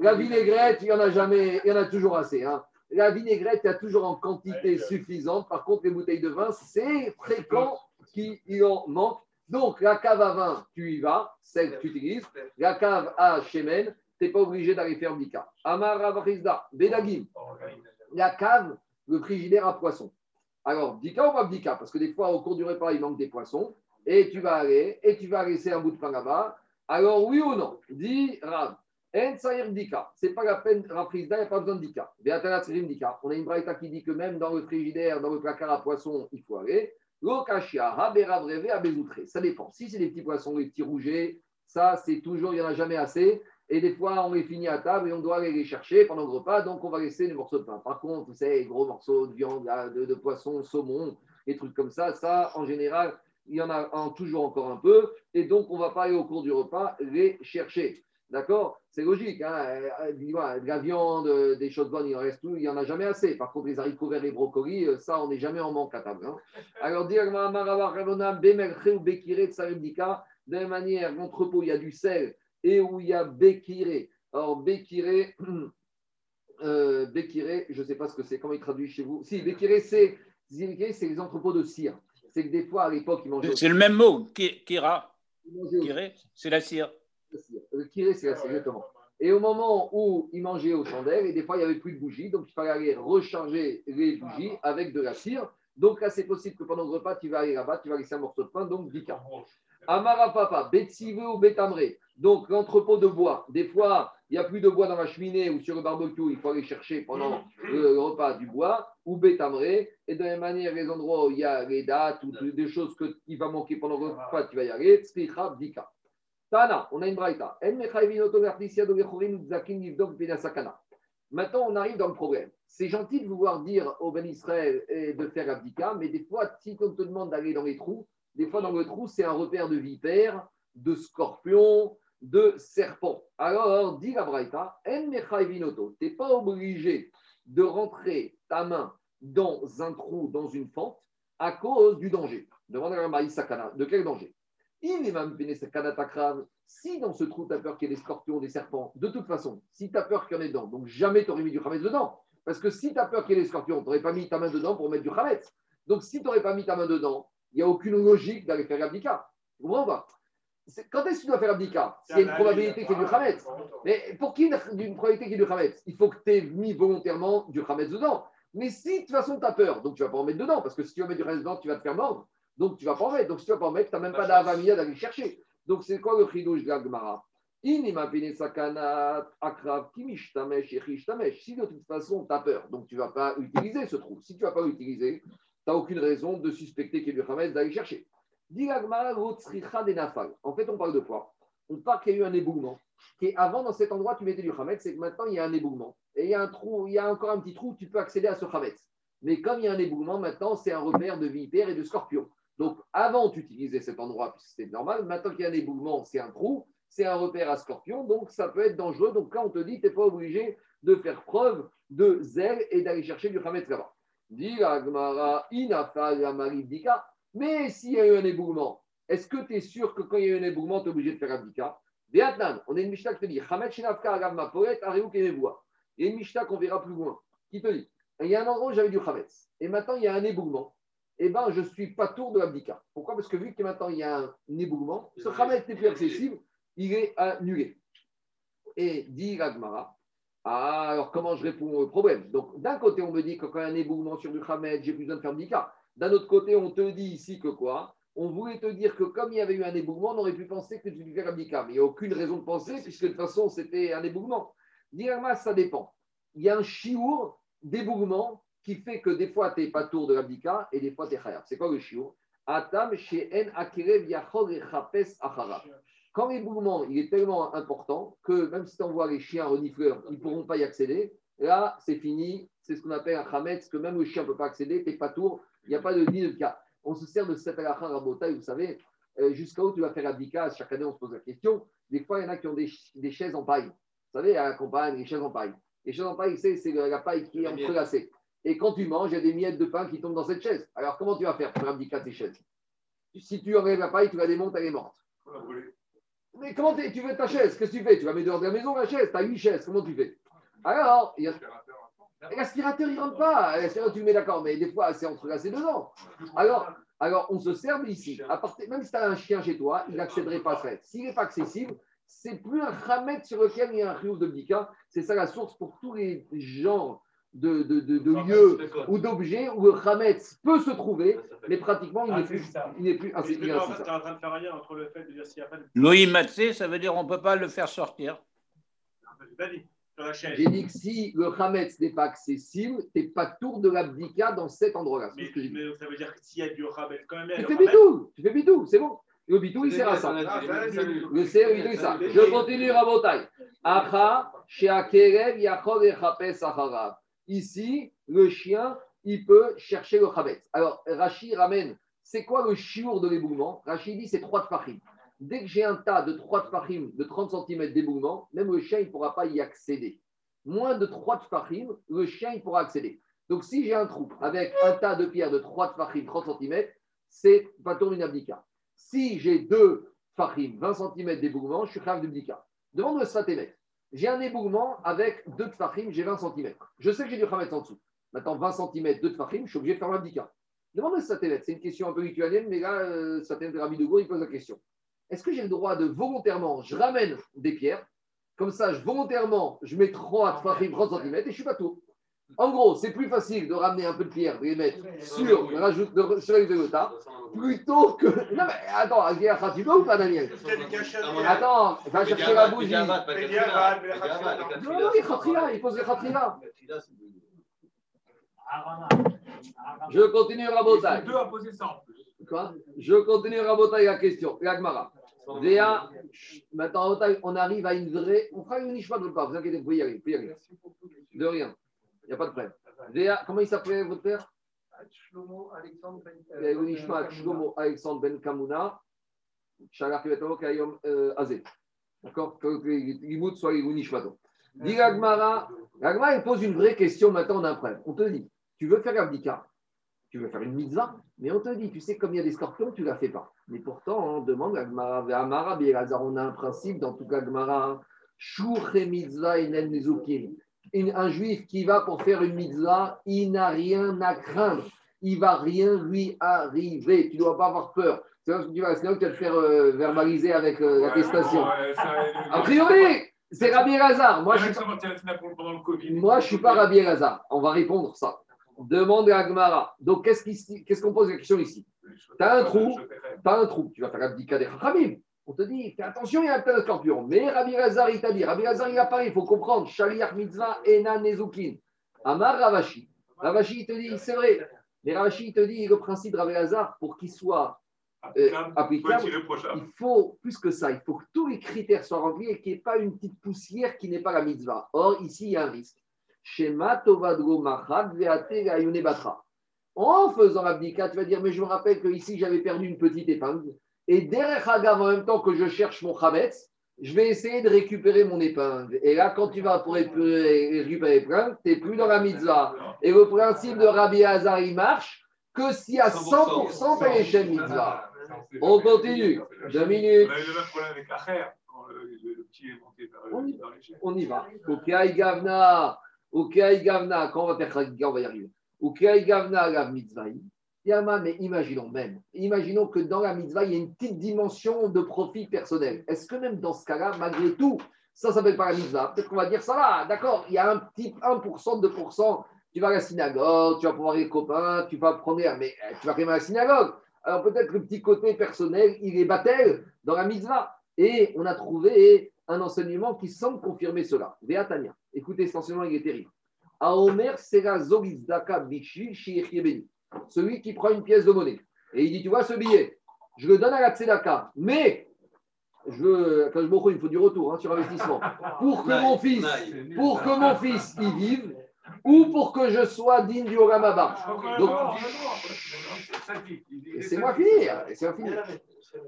la vinaigrette, il n'y en a jamais, il y en a toujours assez. hein. La vinaigrette, il y a toujours en quantité suffisante. Par contre, les bouteilles de vin, c'est fréquent qu'il en manque. Donc, la cave à vin, tu y vas, celle que tu utilises. La cave à Shemen, tu n'es pas obligé d'aller faire Bika. Amar Bedagim, la cave, le frigidaire à poissons. Alors, Bika ou pas Bika Parce que des fois, au cours du repas, il manque des poissons. Et tu vas aller, et tu vas laisser un bout de pain là-bas. Alors, oui ou non? Dis Rav. En Saïr Dika. Ce n'est pas la peine, Rafrizda, il n'y a pas besoin de Dika. On a une braïta qui dit que même dans le frigidaire, dans le placard à poissons, il faut aller. Ça dépend. Si c'est des petits poissons, les petits rougets, ça, c'est toujours, il n'y en a jamais assez. Et des fois, on les finit à table et on doit aller les chercher pendant le repas, donc on va laisser les morceaux de pain. Par contre, vous savez, gros morceaux de viande, de, de poisson, saumon, des trucs comme ça, ça, en général, il y en a toujours encore un peu. Et donc, on ne va pas aller au cours du repas les chercher. D'accord C'est logique. Hein Euh, de la viande, euh, des choses bonnes, il en reste tout, il n'y en a jamais assez. Par contre, les haricots verts, les brocolis, euh, ça, on n'est jamais en manque à table. hein. Alors, dire de la même manière, l'entrepôt, il y a du sel et où il y a Bekiré. Alors, Bekiré, euh, Bekiré je ne sais pas ce que c'est, comment il traduit chez vous? Si, Bekiré, c'est les entrepôts de cire. C'est que des fois, à l'époque, ils mangeaient. C'est le même mot, Kira. Kiré, c'est la cire. Euh, Kiré, c'est la cire, exactement. Et au moment où ils mangeaient aux chandelles, et des fois, il n'y avait plus de bougies, donc il fallait aller recharger les bougies avec de la cire. Donc là, c'est possible que pendant le repas, tu vas aller là-bas, tu vas laisser un morceau de pain, donc 10 Amara papa, Betsive ou Betamre. Donc, l'entrepôt de bois. Des fois, il n'y a plus de bois dans la cheminée ou sur le barbecue, il faut aller chercher pendant le repas du bois, ou Betamre. Et de la même manière, les endroits où il y a les dates ou des choses que, qui va manquer pendant le repas, tu vas y aller. Tzricha, Dika. Tana, on a une braïta. Maintenant, on arrive dans le problème. C'est gentil de vouloir dire au Ben Israël eh, de faire abdika, mais des fois, si on te demande d'aller dans les trous, des fois, dans le trou, c'est un repère de vipère, de scorpion, de serpent. Alors, dit la Braïta, tu n'es pas obligé de rentrer ta main dans un trou, dans une fente, à cause du danger. Demande à la Sakana, de quel danger? Il est même Si dans ce trou, tu as peur qu'il y ait des scorpions, des serpents, de toute façon, si tu as peur qu'il y en ait dedans, donc jamais tu aurais mis du khametz dedans. Parce que si tu as peur qu'il y ait des scorpions, tu n'aurais pas mis ta main dedans pour mettre du khametz. Donc si tu n'aurais pas mis ta main dedans, il n'y a aucune logique d'aller faire l'abdika. Vous comprenez pas? Quand est-ce que tu dois faire l'abdika S'il y a une probabilité qu'il y ait du khametz. Mais pour qu'il y ait une probabilité qu'il y ait du khametz? Il faut que tu aies mis volontairement du khametz dedans. Mais si de toute façon tu as peur, donc tu ne vas pas en mettre dedans, parce que si tu veux mettre du khametz dedans, tu vas te faire mordre. Donc tu ne vas pas en mettre. Donc si tu ne vas pas en mettre, tu n'as même pas d'avamia d'aller chercher. Donc c'est quoi le chidouche de la Gemara? Si de toute façon tu as peur, donc tu ne vas pas utiliser ce trou. Si tu ne vas pas l'utiliser, tu n'as aucune raison de suspecter qu'il y a du khametz d'aller chercher. En fait, on parle de quoi? On parle qu'il y a eu un éboulement. Qui avant, dans cet endroit, tu mettais du khametz, c'est que maintenant, il y a un éboulement. Et il y a un trou, il y a encore un petit trou tu peux accéder à ce khametz. Mais comme il y a un éboulement, maintenant, c'est un repère de vipère et de scorpion. Donc, avant, tu utilisais cet endroit, puisque c'était normal. Maintenant qu'il y a un éboulement, c'est un trou, c'est un repère à scorpion, donc ça peut être dangereux. Donc là, on te dit, tu n'es pas obligé de faire preuve de zèle et d'aller chercher du khametz là-bas. Mais s'il y a eu un éboulement, est-ce que tu es sûr que quand il y a eu un éboulement, tu es obligé de faire abdika on a une Mishnah qui te dit Il y a une Mishnah qu'on verra plus loin qui te dit il y a un endroit où j'avais du Hametz et maintenant il y a un éboulement. Eh bien, je suis pas tour de l'abdika. Pourquoi? Parce que vu que maintenant il y a un éboulement, ce Hametz n'est plus accessible, il est annulé. Et dit Ragmara, ah, alors comment je réponds au problème? Donc, d'un côté, on me dit que quand il y a un éboulement sur du Hametz, j'ai plus besoin de faire abdika. D'un autre côté, on te dit ici que quoi? On voulait te dire que comme il y avait eu un éboulement, on aurait pu penser que tu devais faire abdika. Mais il n'y a aucune raison de penser, puisque de toute façon, c'était un éboulement. Dirama, ça dépend. Il y a un chiour d'éboulement qui fait que des fois, tu n'es pas tour de l'abdika et des fois, tu es khayab. C'est quoi le chiour Atam Quand l'éboulement il est tellement important que même si tu envoies les chiens renifleurs, ils ne pourront pas y accéder, là, c'est fini. C'est ce qu'on appelle un khametz, que même le chien ne peut pas accéder, tu n'es pas tour, il n'y a pas de ni de cas. On se sert de cette alakha rabotaï, vous savez, euh, jusqu'à où tu vas faire abdika, chaque année on se pose la question. Des fois, il y en a qui ont des, chaises en paille. Vous savez, à la campagne, les chaises en paille. Les chaises en paille, c'est la paille qui est entrelacée. Et quand tu manges, il y a des miettes de pain qui tombent dans cette chaise. Alors, comment tu vas faire pour abdika tes chaises? Si tu enlèves la paille, tu la démontes, elle est morte. Mais comment tu veux ta chaise? Qu'est-ce que tu fais? Tu vas mettre dehors de la maison la chaise? Tu as huit chaises, comment tu fais? Alors, il y a... L'aspirateur, il ne rentre pas. L'aspirateur, tu mets d'accord, mais des fois, c'est entrelacé dedans. Alors, alors, on se sert ici. Même si tu as un chien chez toi, il n'accéderait pas à ça. S'il n'est pas accessible, c'est plus un ramet sur lequel il y a un riouf de Bika. C'est ça la source pour tous les genres de, de, de, lieux ou d'objets où le Hametz peut se trouver, mais pratiquement il n'est plus, il n'est plus. Tu es en train de faire rien entre le fait de dire s'il n'y a pas de. Loïmatsé, ça veut dire on ne peut pas le faire sortir. J'ai dit que si le Hametz n'est pas accessible, tu n'es pas tour de l'abdika dans cet endroit-là. Mais, mais, ça veut dire que s'il y a du Hametz quand même. Tu fais bidou, tu fais bidou, c'est bon. Le bidou, il sert à ça. Le sert, il sert ça. Je continue, Rabotai. Acha, Sheakerev, Yachol et Chapes Acharav. Ici, le chien, il peut chercher le Hametz. Alors, Rachid ramène, c'est quoi le chiour de l'éboulement? Rachid dit c'est trois tfachim. Dès que j'ai un tas de 3 tfachim de 30 cm d'éboulement, même le chien, il ne pourra pas y accéder. Moins de 3 tfachim, le chien, il pourra accéder. Donc, si j'ai un trou avec un tas de pierres de 3 tfachim, 30 cm, c'est pas tourner une abdika. Si j'ai 2 tfachim, 20 cm d'éboulement, je suis grave d'abdika. Demande le stratémètre. J'ai un éboulement avec 2 tfachim, j'ai 20 cm. Je sais que j'ai du khamet en dessous. Maintenant, 20 cm, 2 tfachim, je suis obligé de faire l'abdika. Demande le stratémètre. C'est une question un peu lituanienne, mais là, euh, Rabbi de il pose la question est-ce que j'ai le droit de volontairement, je ramène des pierres, comme ça, je, volontairement, je mets 3, 30 cm et je suis pas tout. En gros, c'est plus facile de ramener un peu de pierre, de les mettre sur, de rajoute, de, les plutôt que. Non, mais attends, tu veux ou pas, Daniel? Attends, va chercher la bougie. Non, non, il pose les khatria. Je continue Rabotai. Deux à poser ça en plus. Quoi? Je continue Rabotai la question. L'Agmara. Véa, maintenant on arrive à une vraie. On fera une nishma de pas, vous inquiétez, vous pouvez y aller. Vous pouvez y aller. De rien. N'y a pas de problème. Comment il s'appelait votre père? Shlomo Alexandre Ben. Nishmat Shlomo Alexandre Ben Kamuna, Kayom euh, Azé. D'accord? Que soient Leilou Nishmato. Dit l'Agmara, elle pose une vraie question maintenant d'un problème. On te dit, tu veux faire l'abdika, tu veux faire une mitzvah, mais on te dit, tu sais, comme il y a des scorpions, tu ne la fais pas. Mais pourtant, on demande l'Agmara, Amara, on a un principe dans toute l'Agmara, Shur et mitzvah inen mezukin. Une- Un juif qui va pour faire une mitzvah, il n'a rien à craindre. Il va rien lui arriver. Tu ne dois pas avoir peur. C'est là que tu vas, tu vas te faire euh, verbaliser avec euh, l'attestation. A priori, c'est Rabbi Elazar. Moi, je suis moi, je suis pas Rabbi Elazar. On va répondre ça. Demande à Agmara. Donc, qu'est-ce qu'on pose la question ici? T'as un trou. Pas un trou. Tu vas faire l'abdika des Chachamim. On te dit, fais attention, il y a un tas de scorpions. Mais Rabbi Elazar, il t'a dit. Rabbi Elazar, il a parlé. Il faut comprendre. Shaliach mitzvah ena nezukin. Amar Ravashi. Ravashi, il te dit, c'est vrai. Mais Ravashi, il te dit, le principe de Rabbi Elazar, pour qu'il soit applicable, il faut, plus que ça, il faut que tous les critères soient remplis et qu'il n'y ait pas une petite poussière qui n'est pas la mitzvah. Or, ici, il y a un risque. Shema machad veate batra. En faisant l'abdika, tu vas dire, mais je me rappelle que ici j'avais perdu une petite épingle. Et derrière Hagav, en même temps que je cherche mon chametz, je vais essayer de récupérer mon épingle. Et là, quand tu vas pour récupérer l'épingle, tu n'es plus dans la mitzvah. Et le principe de Rabbi Hazar, il marche que si à 100%, tu as l'échelle mitzvah. On continue. Deux minutes. On a eu le même problème avec Acher, quand le, le- le petit est monté vers- On y- dans l'échelle. On y va. Okai Gavna. Okai Gavna. Quand on va faire on va y arriver. Okai Gavna, Gav Mitzvah. Yama, mais imaginons même. Imaginons que dans la mitzvah, il y a une petite dimension de profit personnel. Est-ce que même dans ce cas-là, malgré tout, ça ne s'appelle pas la mitzvah Peut-être qu'on va dire ça va, d'accord, il y a un petit 1%, 2%. Tu vas à la synagogue, tu vas pouvoir les copains, tu vas l'air, mais euh, tu vas quand même à la synagogue. Alors peut-être le petit côté personnel, il est battel dans la mitzvah. Et on a trouvé un enseignement qui semble confirmer cela. Véatania. Écoutez, cet enseignement, il est terrible. Aomer Sera Shiech Yebeni. Celui qui prend une pièce de monnaie. Et il dit, tu vois ce billet, je le donne à la Tzedaka, mais je veux, quand je m'en il me faut du retour hein, sur investissement. Pour que mon fils, pour que mon fils y vive, ou pour que je sois digne du Olam Haba. Donc, Laissez-moi finir. Laissez-moi finir.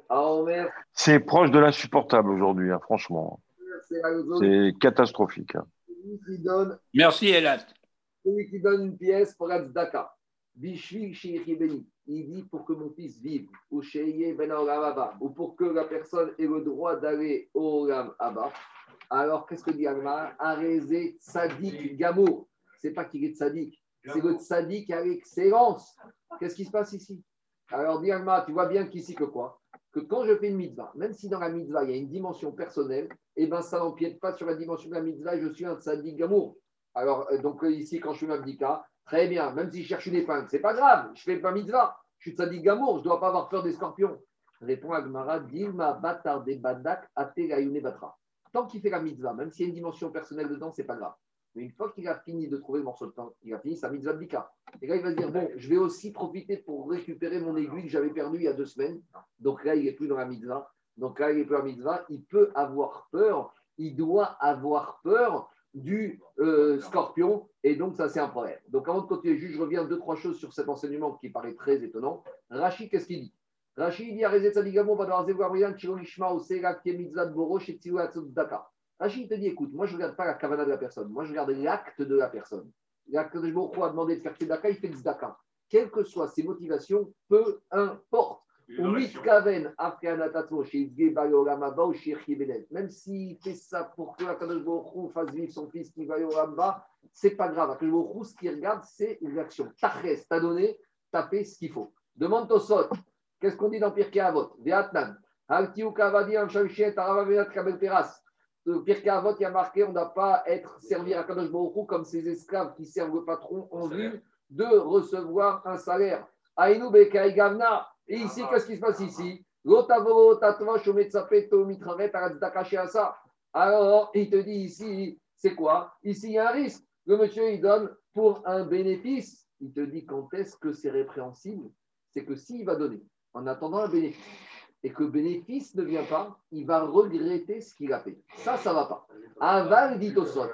Aomer C'est proche de l'insupportable aujourd'hui, hein, franchement. C'est catastrophique. hein. Celui qui donne Merci, Elat. celui qui donne une pièce pour la tzedaka. Il dit pour que mon fils vive, ou Ben ou pour que la personne ait le droit d'aller au Olam Haba. Alors, qu'est-ce que dit Agmar Arezé Tzadik Gamour. C'est pas qu'il est tzadik, c'est le tzadik à l'excellence. Qu'est-ce qui se passe ici? Alors, dit Agmar, tu vois bien qu'ici que quoi? Que quand je fais une mitzvah, même si dans la mitzvah il y a une dimension personnelle, eh ben ça n'empiète pas sur la dimension de la mitzvah, je suis un tzadik Gamour. Alors, euh, donc euh, ici, quand je fais ma abdika, très bien, même si je cherche une épingle, c'est pas grave, je fais pas mitzvah, je suis tzadik gamour, je dois pas avoir peur des scorpions. Répond Agmara, Dilma batar des badak ate batra. Tant qu'il fait la mitzvah, même s'il y a une dimension personnelle dedans, c'est pas grave. Mais une fois qu'il a fini de trouver le morceau de pain, il a fini sa mitzvah abdika. Et là, il va se dire, bon, je vais aussi profiter pour récupérer mon aiguille que j'avais perdue il y a deux semaines. Donc là, il n'est plus dans la mitzvah. Donc là, il n'est plus dans la mitzvah. Il peut avoir peur, il doit avoir peur du euh, scorpion, et donc ça c'est un problème. Donc avant de continuer, juste je reviens deux, trois choses sur cet enseignement qui paraît très étonnant. Rachid, qu'est-ce qu'il dit? Rachid dit. Rachid te dit écoute, moi je ne regarde pas la kavana de la personne, moi je regarde l'acte de la personne. L'acte de a demandé de faire Tzedaka, il fait Tzedaka. Quelles que soient ses motivations, peu importe. Même s'il fait ça pour que Akadosh Hu fasse vivre son fils qui va au Ramba, c'est pas grave. Akadosh Hu, ce qu'il regarde, c'est l'action. Tachès, t'as donné, t'as fait ce qu'il faut. Demande Tosot. Qu'est-ce qu'on dit dans Pirkei Avot? Vietnam. Teras. Pirkei Avot, il y a marqué on ne doit pas être servi à Kadosh Hu comme ces esclaves qui servent le patron en vue de recevoir un salaire. Aïnou Bekai Gavna. Et ici, qu'est-ce qui se passe ici? Alors, il te dit ici, c'est quoi? Ici, il y a un risque. Le monsieur, il donne pour un bénéfice. Il te dit quand est-ce que c'est répréhensible? C'est que s'il va donner en attendant un bénéfice et que le bénéfice ne vient pas, il va regretter ce qu'il a fait. Ça, ça ne va pas. Aval dit au sot.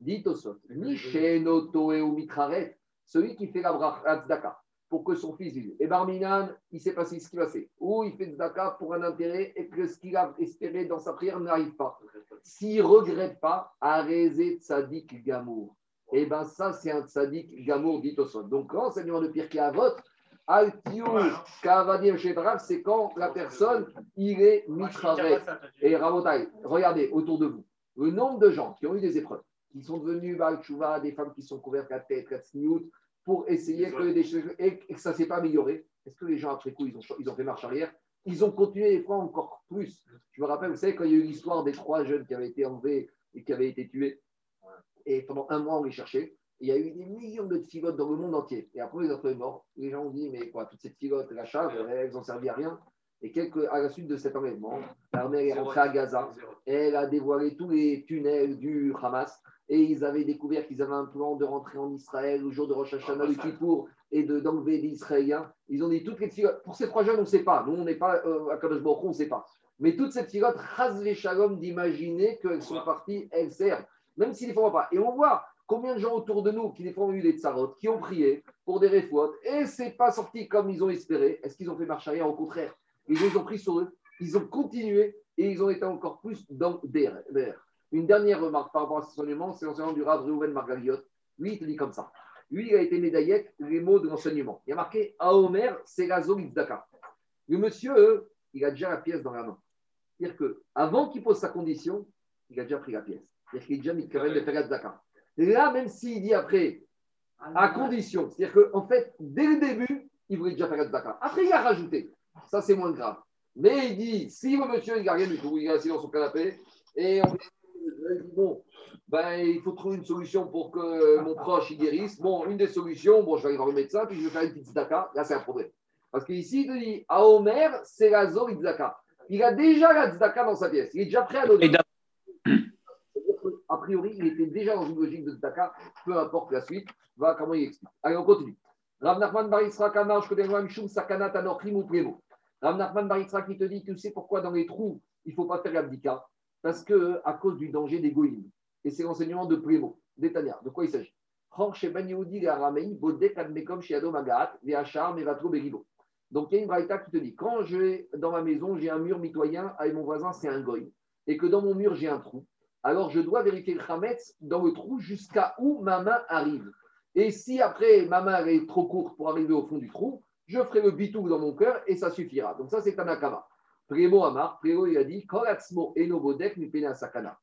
Dit au sot. Ni shenoto et mitraret. Celui qui fait la bracha pour que son fils vive. Et Barminan, il s'est passé ce qui va passé. Ou il fait Tzedaka pour un intérêt et que ce qu'il a espéré dans sa prière n'arrive pas. S'il ne regrette pas, arrêter Tzadik Gamour. Et bien ça, c'est un Tzadik Gamour dit au sol. Donc l'enseignement de Pirkei Avot, Kavadim c'est quand la personne, il est mitravet. Et Rabotai, regardez autour de vous, le nombre de gens qui ont eu des épreuves, qui sont devenus Baal des femmes qui sont couvertes la tête, tsniout, pour essayer que, des choses, et que ça ne s'est pas amélioré. Est-ce que les gens, après coup, ils ont, ils ont fait marche arrière? Ils ont continué des fois encore plus. Je me rappelle, vous savez, quand il y a eu l'histoire des trois jeunes qui avaient été enlevés et qui avaient été tués, et pendant un mois, on les cherchait. Il y a eu des millions de filotes dans le monde entier. Et après, les autres morts. Les gens ont dit, mais quoi, toutes ces filotes, la chave, elles n'ont servi à rien. Et quelques, à la suite de cet enlèvement, l'armée est rentrée à Gaza. Elle a dévoilé tous les tunnels du Hamas. Et ils avaient découvert qu'ils avaient un plan de rentrer en Israël le jour de Rosh Hashanah, le Kippour, et de, d'enlever des Israéliens. Ils ont dit toutes les filotes. Pour ces trois jeunes, on ne sait pas. Nous, on n'est pas euh, à Kadosh Baruch on ne sait pas. Mais toutes ces filotes, ras les shalom d'imaginer qu'elles sont parties, elles servent. Même s'ils ne les font pas. Et on voit combien de gens autour de nous qui des fois ont eu des tsarotes, qui ont prié pour des réfouates, et c'est pas sorti comme ils ont espéré. Est-ce qu'ils ont fait marche arrière? Au contraire, ils les ont pris sur eux, ils ont continué et ils ont été encore plus dans des airs. Une dernière remarque par rapport à ce enseignement, c'est l'enseignement du Rav Reuven Margaliot. Lui, il te dit comme ça. Lui, il a été médaillé les mots de l'enseignement. Il a marqué Aomer, c'est la Dakar. Le monsieur, il a déjà la pièce dans la main. C'est-à-dire qu'avant qu'il pose sa condition, il a déjà pris la pièce. C'est-à-dire qu'il est déjà mis de faire la Dakar. Là, même s'il dit après, à condition, c'est-à-dire qu'en fait, dès le début, il voulait déjà faire Dakar. Après, il a rajouté. Ça, c'est moins grave. Mais il dit, si le monsieur, il n'a rien du tout, il est assis dans son canapé, et on bon, ben, il faut trouver une solution pour que mon proche il guérisse. Bon, une des solutions, bon, je vais aller voir le médecin, puis je vais faire une petite Dakar. Là, c'est un problème. Parce qu'ici, il dit, à Omer, c'est la zone Dakar. Il a déjà la Tzedaka dans sa pièce. Il est déjà prêt à donner. A priori, il était déjà dans une logique de Tzedaka, peu importe la suite. Voilà comment il explique. Allez, on continue. Rav Nachman Barisra Kamar, Shkodem Sakana Tanochim ou. Rav Nachman Barisra qui te dit, tu sais pourquoi dans les trous, il ne faut pas faire l'abdika? Parce que à cause du danger des goïms. Et c'est l'enseignement de Primo, d'Etania. De quoi il s'agit? Donc, il y a une braïta qui te dit quand je vais dans ma maison, j'ai un mur mitoyen avec mon voisin, c'est un goy, et que dans mon mur, j'ai un trou, alors je dois vérifier le chametz dans le trou jusqu'à où ma main arrive. Et si après ma main est trop courte pour arriver au fond du trou, je ferai le bitou dans mon cœur et ça suffira. Donc ça, c'est Tanakama. Primo Amar, Primo il a dit Koratsmo enobodek pena sakana.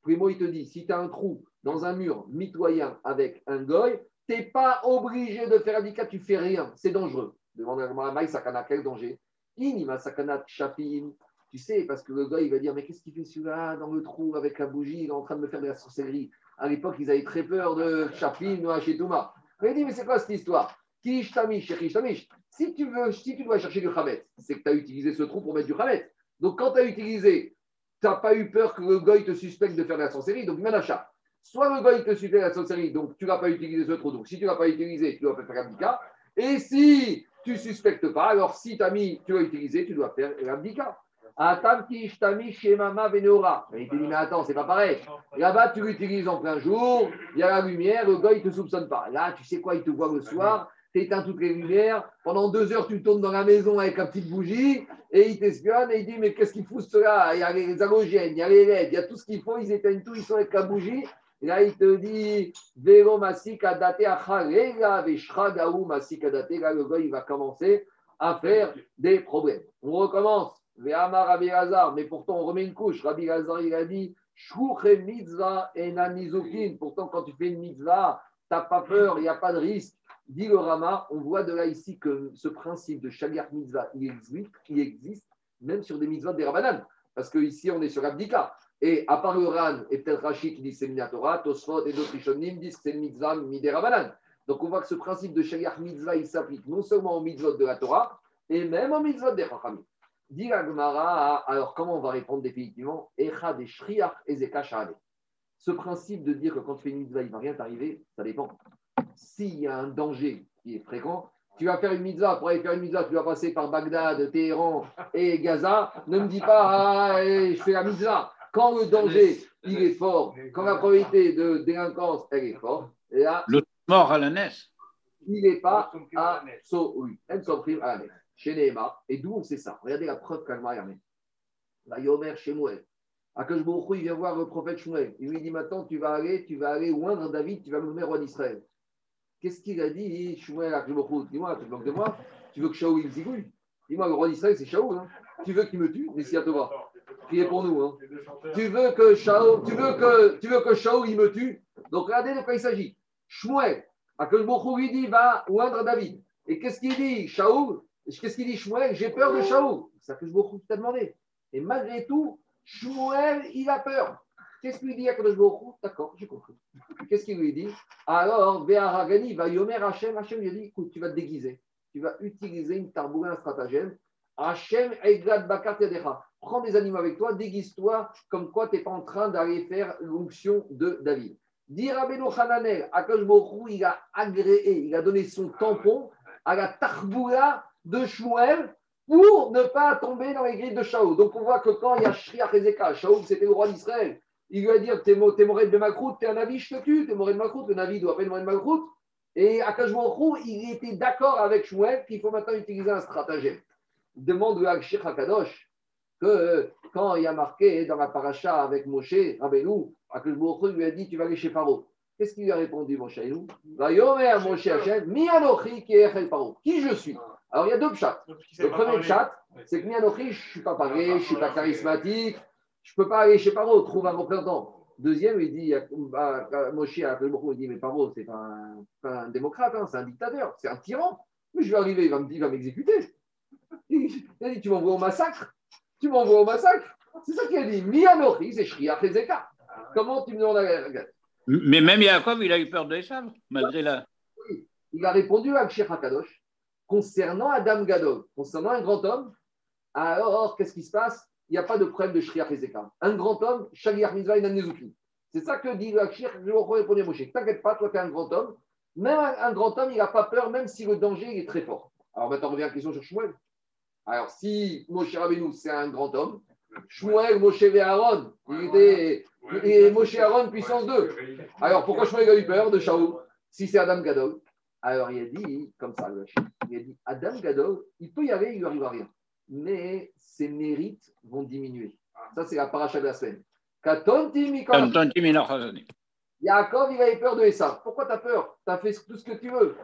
Primo il te dit si tu as un trou dans un mur mitoyen avec un goy, tu n'es pas obligé de faire un tu fais rien, c'est dangereux. Demande à Maï Sakana, quel danger? Inima Sakana Chapim, tu sais, parce que le gars, il va dire Mais qu'est-ce qu'il fait celui-là dans le trou avec la bougie? Il est en train de me faire de la sorcellerie. À l'époque, ils avaient très peur de Chapin ou Hachetouma. Il dit Mais c'est quoi cette histoire? Kishtamish, si tu veux, dois chercher du Khamet, c'est que tu as utilisé ce trou pour mettre du Khamet. Donc, quand tu as utilisé, tu n'as pas eu peur que le goy te suspecte de faire de la sorcellerie. Donc, achat. Soit le goy te suspecte de la sorcellerie, donc tu n'as pas utilisé ce trou. Donc, si tu ne l'as pas utilisé, tu dois faire l'abdika. Et si tu ne suspectes pas, alors si tu as mis, tu l'as utilisé, tu dois faire l'abdika. Il te dit, mais attends, c'est pas pareil. Là-bas, tu l'utilises en plein jour, il y a la lumière, le il ne te soupçonne pas. Là, tu sais quoi, il te voit le soir, tu éteins toutes les lumières. Pendant deux heures, tu tournes dans la maison avec la petite bougie et il t'espionne et il dit, mais qu'est-ce qu'il fout cela Il y a les halogènes, il y a les LED, il y a tout ce qu'il faut, ils éteignent tout, ils sont avec la bougie. Et là, il te dit, Vélo Masikadate Achalega, Veshragaou Masikadate. Là, le gars, il va commencer à faire des problèmes. On recommence. Rabbi mais pourtant on remet une couche. Rabbi Lazar, il a dit mitzvah et Pourtant, quand tu fais une mitzvah, tu n'as pas peur, il n'y a pas de risque. Dit le Rama, on voit de là ici que ce principe de Shaliach mitzvah, il existe, existe même sur des mitzvahs des Rabbanan. Parce qu'ici, on est sur Abdika. Et à part le Ran et peut-être Rachid qui dit c'est Minatora, Tosfot et d'autres Rishonim disent que c'est mitzvah des Rabbanan. Donc on voit que ce principe de Shaliach mitzvah, il s'applique non seulement aux mitzvot de la Torah, et même aux mitzvot des Chachamim. Dit alors comment on va répondre définitivement? Ce principe de dire que quand tu fais une mitzvah, il ne va rien t'arriver, ça dépend. S'il y a un danger qui est fréquent, tu vas faire une mitzvah, pour aller faire une mitzvah, tu vas passer par Bagdad, Téhéran et Gaza, ne me dis pas, ah, eh, je fais la mitzvah. Quand le danger, il est fort, quand la probabilité de délinquance, elle est forte, là... Le mort à la naisse il n'est pas à à la nef. so, oui, elle s'en prive à la nef. Chez Nehemar. Et d'où on sait ça? Regardez la preuve qu'Agma y amène. La Yomer chez Mouel. Baruch Hu, il vient voir le prophète Shmuel. Il lui dit maintenant, tu vas aller, tu vas aller oindre David, tu vas le nommer roi d'Israël. Qu'est-ce qu'il a dit? Shmuel Dis-moi, tu te moques de moi? Tu veux que Shaoul il zigouille? Dis-moi, le roi d'Israël, c'est Shaoul. Hein. Tu veux qu'il me tue? Mais si à Tova. Priez pour nous. Hein. Tu veux que Shaoul, tu veux que, tu veux que Shaoul il me tue? Donc regardez de quoi il s'agit. Shmuel, Akash lui dit, va oindre David. Et qu'est-ce qu'il dit Shaoul Qu'est-ce qu'il dit Shmuel? J'ai peur de Shaoul. C'est Akash Hu qui t'a demandé. Et malgré tout, Shmuel, il a peur. Qu'est-ce qu'il dit à Kadosh D'accord, j'ai compris. Qu'est-ce qu'il lui dit? Alors, Béharagani va Yomer Hachem. Hachem lui a dit écoute, tu vas te déguiser. Tu vas utiliser une tarboula, un stratagème. Hachem Bakar Yadecha. Prends des animaux avec toi, déguise-toi comme quoi tu n'es pas en train d'aller faire l'onction de David. Dit Rabbeinu Hananel, Akash il a agréé, il a donné son tampon à la tarboula de Shmuel pour ne pas tomber dans les grilles de Shaoul. Donc on voit que quand il y a Shriach Ezeka, Shaoul c'était le roi d'Israël, il lui a dit T'es mo- t'es Moré de Makrout, t'es un Navi, je te tue, t'es Moré de Makrout, le Navi doit appeler de Makrout. Et Akash Baruch Hu, il était d'accord avec Shmuel qu'il faut maintenant utiliser un stratagème. Demande le Akshir Hakadosh que quand il y a marqué dans la paracha avec Moshe, Rabbeinu, Akash Baruch Hu lui a dit Tu vas aller chez Pharaon. Qu'est-ce qu'il lui a répondu, Moshe Vayomer Moshe Hashem, Mi Anochi ki echel Pharaon. Qui je suis? Alors il y a deux chats. Qui Le premier chat, c'est que Mianochi, je ne suis pas pareil, je ne suis pas charismatique, je ne peux pas aller chez Paro, trouve un représentant. Deuxième, il dit, bah, Moshe à il dit, mais Paro, c'est pas un, pas un démocrate, hein, c'est un dictateur, c'est un tyran. Mais je vais arriver, il va me- il va m'exécuter. Il a dit, tu m'envoies au massacre Tu m'envoies au massacre C'est ça qu'il a dit. Mianochi, c'est Shriach Ezeka. Comment tu me demandes à la Mais même Yaakov, il a eu peur de Esav, malgré la. il a répondu à Akshir Hakadosh concernant Adam Gadol, concernant un grand homme. Alors, qu'est-ce qui se passe? Il n'y a pas de problème de Shriach Ezeka. Un grand homme, Shaliach Mitzvah Inanezuki. C'est ça que dit le Akshir, je répondais à Moshe. T'inquiète pas, toi, tu es un grand homme. Même un, un grand homme, il n'a pas peur, même si le danger il est très fort. Alors maintenant, on revient à la question sur Shmuel. Alors, si Moshe Rabbeinu, c'est un grand homme, Shmuel, Moshe et Aaron, il était. Et Moshe et Aaron, puissance 2. Alors, pourquoi Shmuel a eu peur de Shaul Si c'est Adam Gadol? Alors, il a dit, comme ça, le il a dit Adam Gadol, il peut y aller, il ne lui arrivera rien. Mais ses mérites vont diminuer. Ça, c'est la paracha de la semaine. Yaakov, il avait peur de Esav. Pourquoi tu as peur? Tu as fait tout ce que tu veux.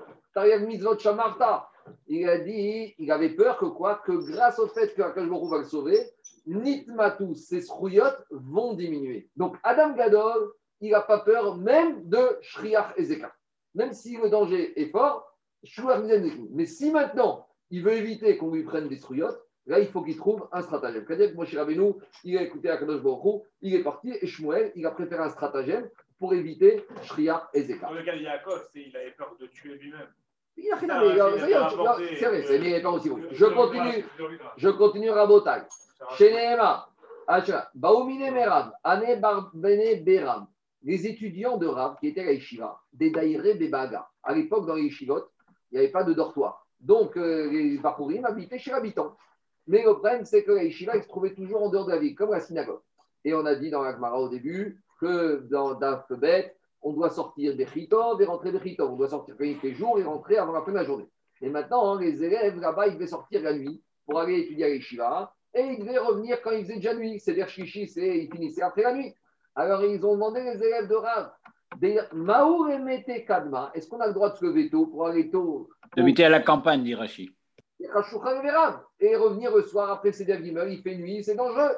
Il a dit, il avait peur que quoi? Que grâce au fait que Akash Baruch Hu va le sauver, Nitmatou, ses srouyot vont diminuer. Donc Adam Gadol, il n'a pas peur même de Shriach Ezeka. Même si le danger est fort. Mais si maintenant, il veut éviter qu'on lui prenne des srouyot, là, il faut qu'il trouve un stratagème. C'est-à-dire que Moshe Rabbeinu, il a écouté Akadosh Baruch il est parti, et Shmuel, il a préféré un stratagème pour éviter Shriach Ezeka. Dans le cas de Yaakov, il avait peur de tuer lui-même. Il a rien Ah, à voir. C'est vrai, c'est pas aussi Je continue, je continue Rabotai. Chez Nehema, Baoumine Merab, Ane Barbene Beram, les étudiants de Rav qui étaient à Yeshiva, des Daïre Bebaga. À l'époque, dans les Yeshivot, il n'y avait pas de dortoir. Donc, euh, les Bachurim habitaient chez l'habitant. Mais le problème, c'est que la Yeshiva, il se trouvait toujours en dehors de la ville, comme la synagogue. Et on a dit dans la Gemara au début que dans Daf Bet, on doit sortir des chitov et rentrer des chitov. On doit sortir quand il fait jour et rentrer avant la fin de la journée. Et maintenant, hein, les élèves là-bas, ils devaient sortir la nuit pour aller étudier à l'Yeshiva et ils devaient revenir quand il faisait déjà nuit. C'est-à-dire Shishi, c'est ils finissaient après la nuit. Alors ils ont demandé les élèves de Rav, Maour et Kadma, est-ce qu'on a le droit de se lever tôt pour aller tôt? D'habiter à la campagne, dit Rachid. Et revenir le soir après c'est Gimel, il fait nuit, c'est dangereux.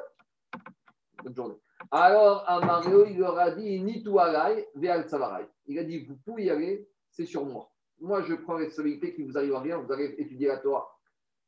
Bonne journée. Alors à Mario, il leur a dit Ni tout alay, ve'al tsavaray. Il a dit Vous pouvez y aller, c'est sur moi. Moi, je prends la responsabilité qu'il vous arrive à rien, vous allez étudier la Torah.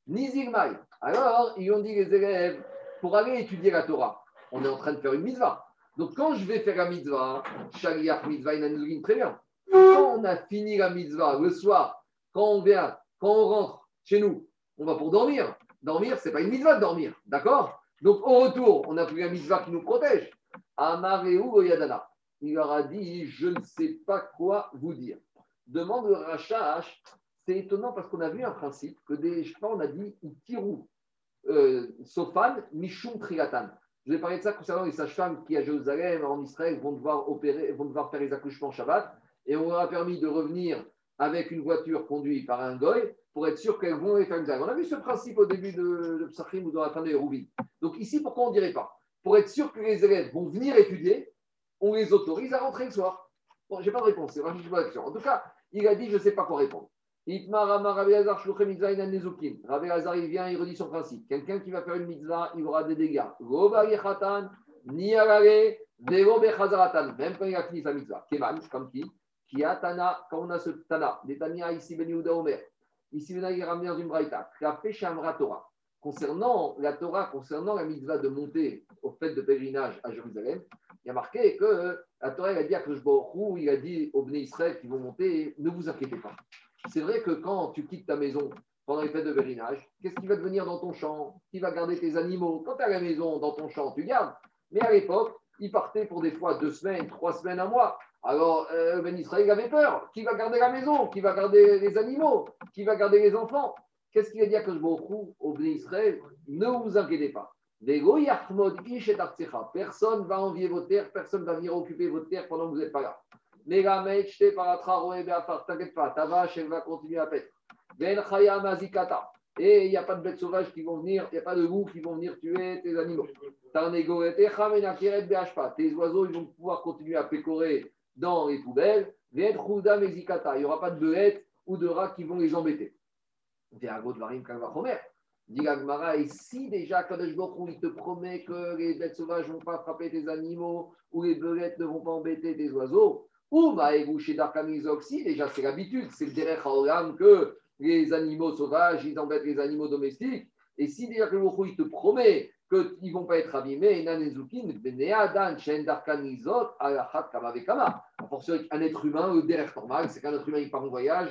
Ni zilmai. Alors, ils ont dit les élèves Pour aller étudier la Torah, on est en train de faire une mitzvah. Donc, quand je vais faire la mitzvah, Shaliach mitzvah inanulin, très bien. Quand on a fini la mitzvah le soir, quand on vient, quand on rentre chez nous, on va pour dormir. Dormir, c'est pas une mitzvah de dormir, d'accord? Donc, au retour, on a pris la mitzvah qui nous protège. Amareu Yadana. Il leur a dit Je ne sais pas quoi vous dire. Demande le Rachash. C'est étonnant parce qu'on a vu un principe que des, je sais on a dit Tirou, euh, Sofan, Mishum Trilatan. Je vais parler de ça concernant les sages-femmes qui, à Jérusalem, en Israël, vont devoir, opérer, vont devoir faire les accouchements Shabbat. Et on leur a permis de revenir avec une voiture conduite par un goy pour être sûr qu'elles vont faire une On a vu ce principe au début de, de Psachim ou dans la fin de. Donc ici, pourquoi on ne dirait pas? Pour être sûr que les élèves vont venir étudier, on les autorise à rentrer le soir. Bon, je n'ai pas de réponse, c'est vraiment pas En tout cas, il a dit, je ne sais pas quoi répondre. Rabbi Hazar il vient, il redit son principe. Quelqu'un qui va faire une mitzvah, il aura des dégâts. Même quand il a fini sa mitzvah. Kemal, comme qui? Qui a Tana, quand on a ce Tana, des Tania ici Ben Omer. Ici, Ben il ramené dans Torah. Concernant la Torah, concernant la mitzvah de monter au fait de pèlerinage à Jérusalem, il y a marqué que la Torah a dit à Krushborou, il a dit aux Bnei Israël qui vont monter, ne vous inquiétez pas. C'est vrai que quand tu quittes ta maison pendant les fêtes de pèlerinage, qu'est-ce qui va devenir dans ton champ? Qui va garder tes animaux? Quand tu à la maison, dans ton champ, tu gardes. Mais à l'époque, ils partaient pour des fois deux semaines, trois semaines, un mois. Alors, euh, Ben Israël avait peur. Qui va garder la maison? Qui va garder les animaux? Qui va garder les enfants? Qu'est-ce qu'il a dit à Kajborou au Ben Israël? Ne vous inquiétez pas. Personne ne va envier vos terres, personne ne va venir occuper vos terres pendant que vous n'êtes pas là. T'inquiète pas, ta vache, elle va continuer à paître. Et il n'y a pas de bêtes sauvages qui vont venir, il n'y a pas de loups qui vont venir tuer tes animaux. Tes oiseaux, ils vont pouvoir continuer à pécorer dans les poubelles. Il n'y aura pas de bêtes ou de rats qui vont les embêter. Dit et si déjà Kadosh il te promet que les bêtes sauvages ne vont pas frapper tes animaux ou les belettes ne vont pas embêter tes oiseaux, ou chez Darkamizoxi, déjà c'est l'habitude, c'est le derech haolam que les animaux sauvages, ils embêtent les animaux domestiques. Et si déjà que il te promet qu'ils ne vont pas être abîmés, un être humain, le derech normal, c'est qu'un être humain, il part en voyage,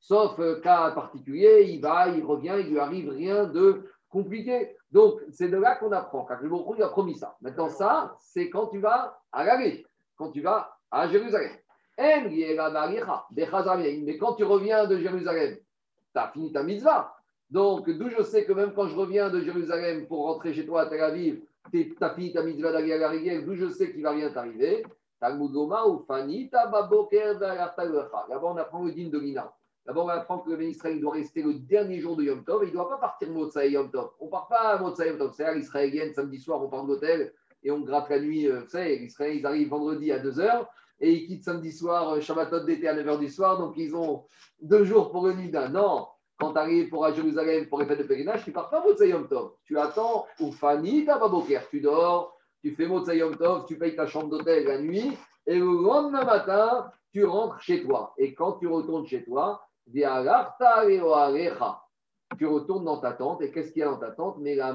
sauf euh, cas particulier, il va, il revient, il lui arrive rien de compliqué. Donc, c'est de là qu'on apprend. Car le il a promis ça. Maintenant, ça, c'est quand tu vas à la quand tu vas à Jérusalem. Mais quand tu reviens de Jérusalem, tu as fini ta mitzvah. Donc, d'où je sais que même quand je reviens de Jérusalem pour rentrer chez toi à Tel Aviv, tu as fini ta mitzvah d'aller à la d'où je sais qu'il va rien t'arriver. ou Là-bas, on apprend le dîme de l'Ina. D'abord, on apprend que le ministre doit rester le dernier jour de Yom Tov. il ne doit pas partir Motsai Yom Tov. On ne part pas à Motsai Yom Tov. C'est à l'israélienne, samedi soir, on part de l'hôtel et on gratte la nuit. Euh, vous savez, les Israéliens, ils arrivent vendredi à 2h et ils quittent samedi soir, euh, Shabbatot d'été à 9h du soir. Donc, ils ont deux jours pour le Nida. Non, quand tu arrives pour à Jérusalem pour les fêtes de pèlerinage, tu ne pars pas Motsai Yom Tov. Tu attends Oufani Tababoker. Tu dors, tu fais Motsai Yom Tov, tu payes ta chambre d'hôtel la nuit et le lendemain matin, tu rentres chez toi. Et quand tu retournes chez toi, tu retournes dans ta tente, et qu'est-ce qu'il y a dans ta tente? Mais la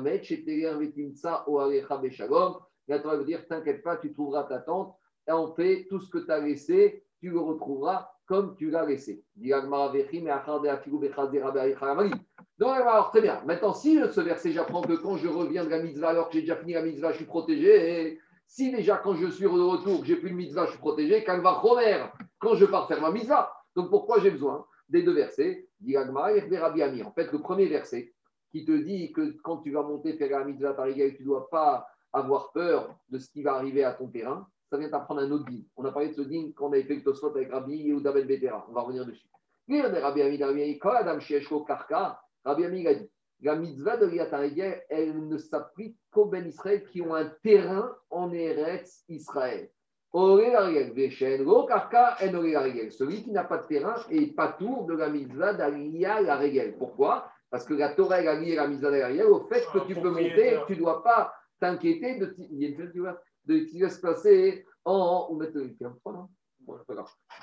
Torah veut dire T'inquiète pas, tu trouveras ta tente, et en paix, tout ce que tu as laissé, tu le retrouveras comme tu l'as laissé. Donc, alors, très bien. Maintenant, si ce verset, j'apprends que quand je reviens de la mitzvah, alors que j'ai déjà fini la mitzvah, je suis protégé. Si déjà, quand je suis de retour, j'ai plus de mitzvah, je suis protégé, quand va Romer, quand je pars faire ma mitzvah. Donc, pourquoi j'ai besoin des deux versets? En fait, le premier verset qui te dit que quand tu vas monter faire la mitzvah tu ne dois pas avoir peur de ce qui va arriver à ton terrain, ça vient t'apprendre un autre din. On a parlé de ce din quand on avait fait le Tosfot avec Rabbi ou Ben Betera. On va revenir dessus. Rabbi Ami, Rabbi quand Adam Shieshko Karka, Rabbi Ami a dit la mitzvah de Tarigel, elle ne s'applique qu'aux Ben Israël qui ont un terrain en Eretz Israël. Celui qui n'a pas de terrain est pas tour de la mitzvah d'Aliyah la règle. Pourquoi? Parce que la Torah a liée la mitzvah d'Aliyah au fait que tu peux monter, tu ne dois pas t'inquiéter de, de qui va se passer en. Ou mettre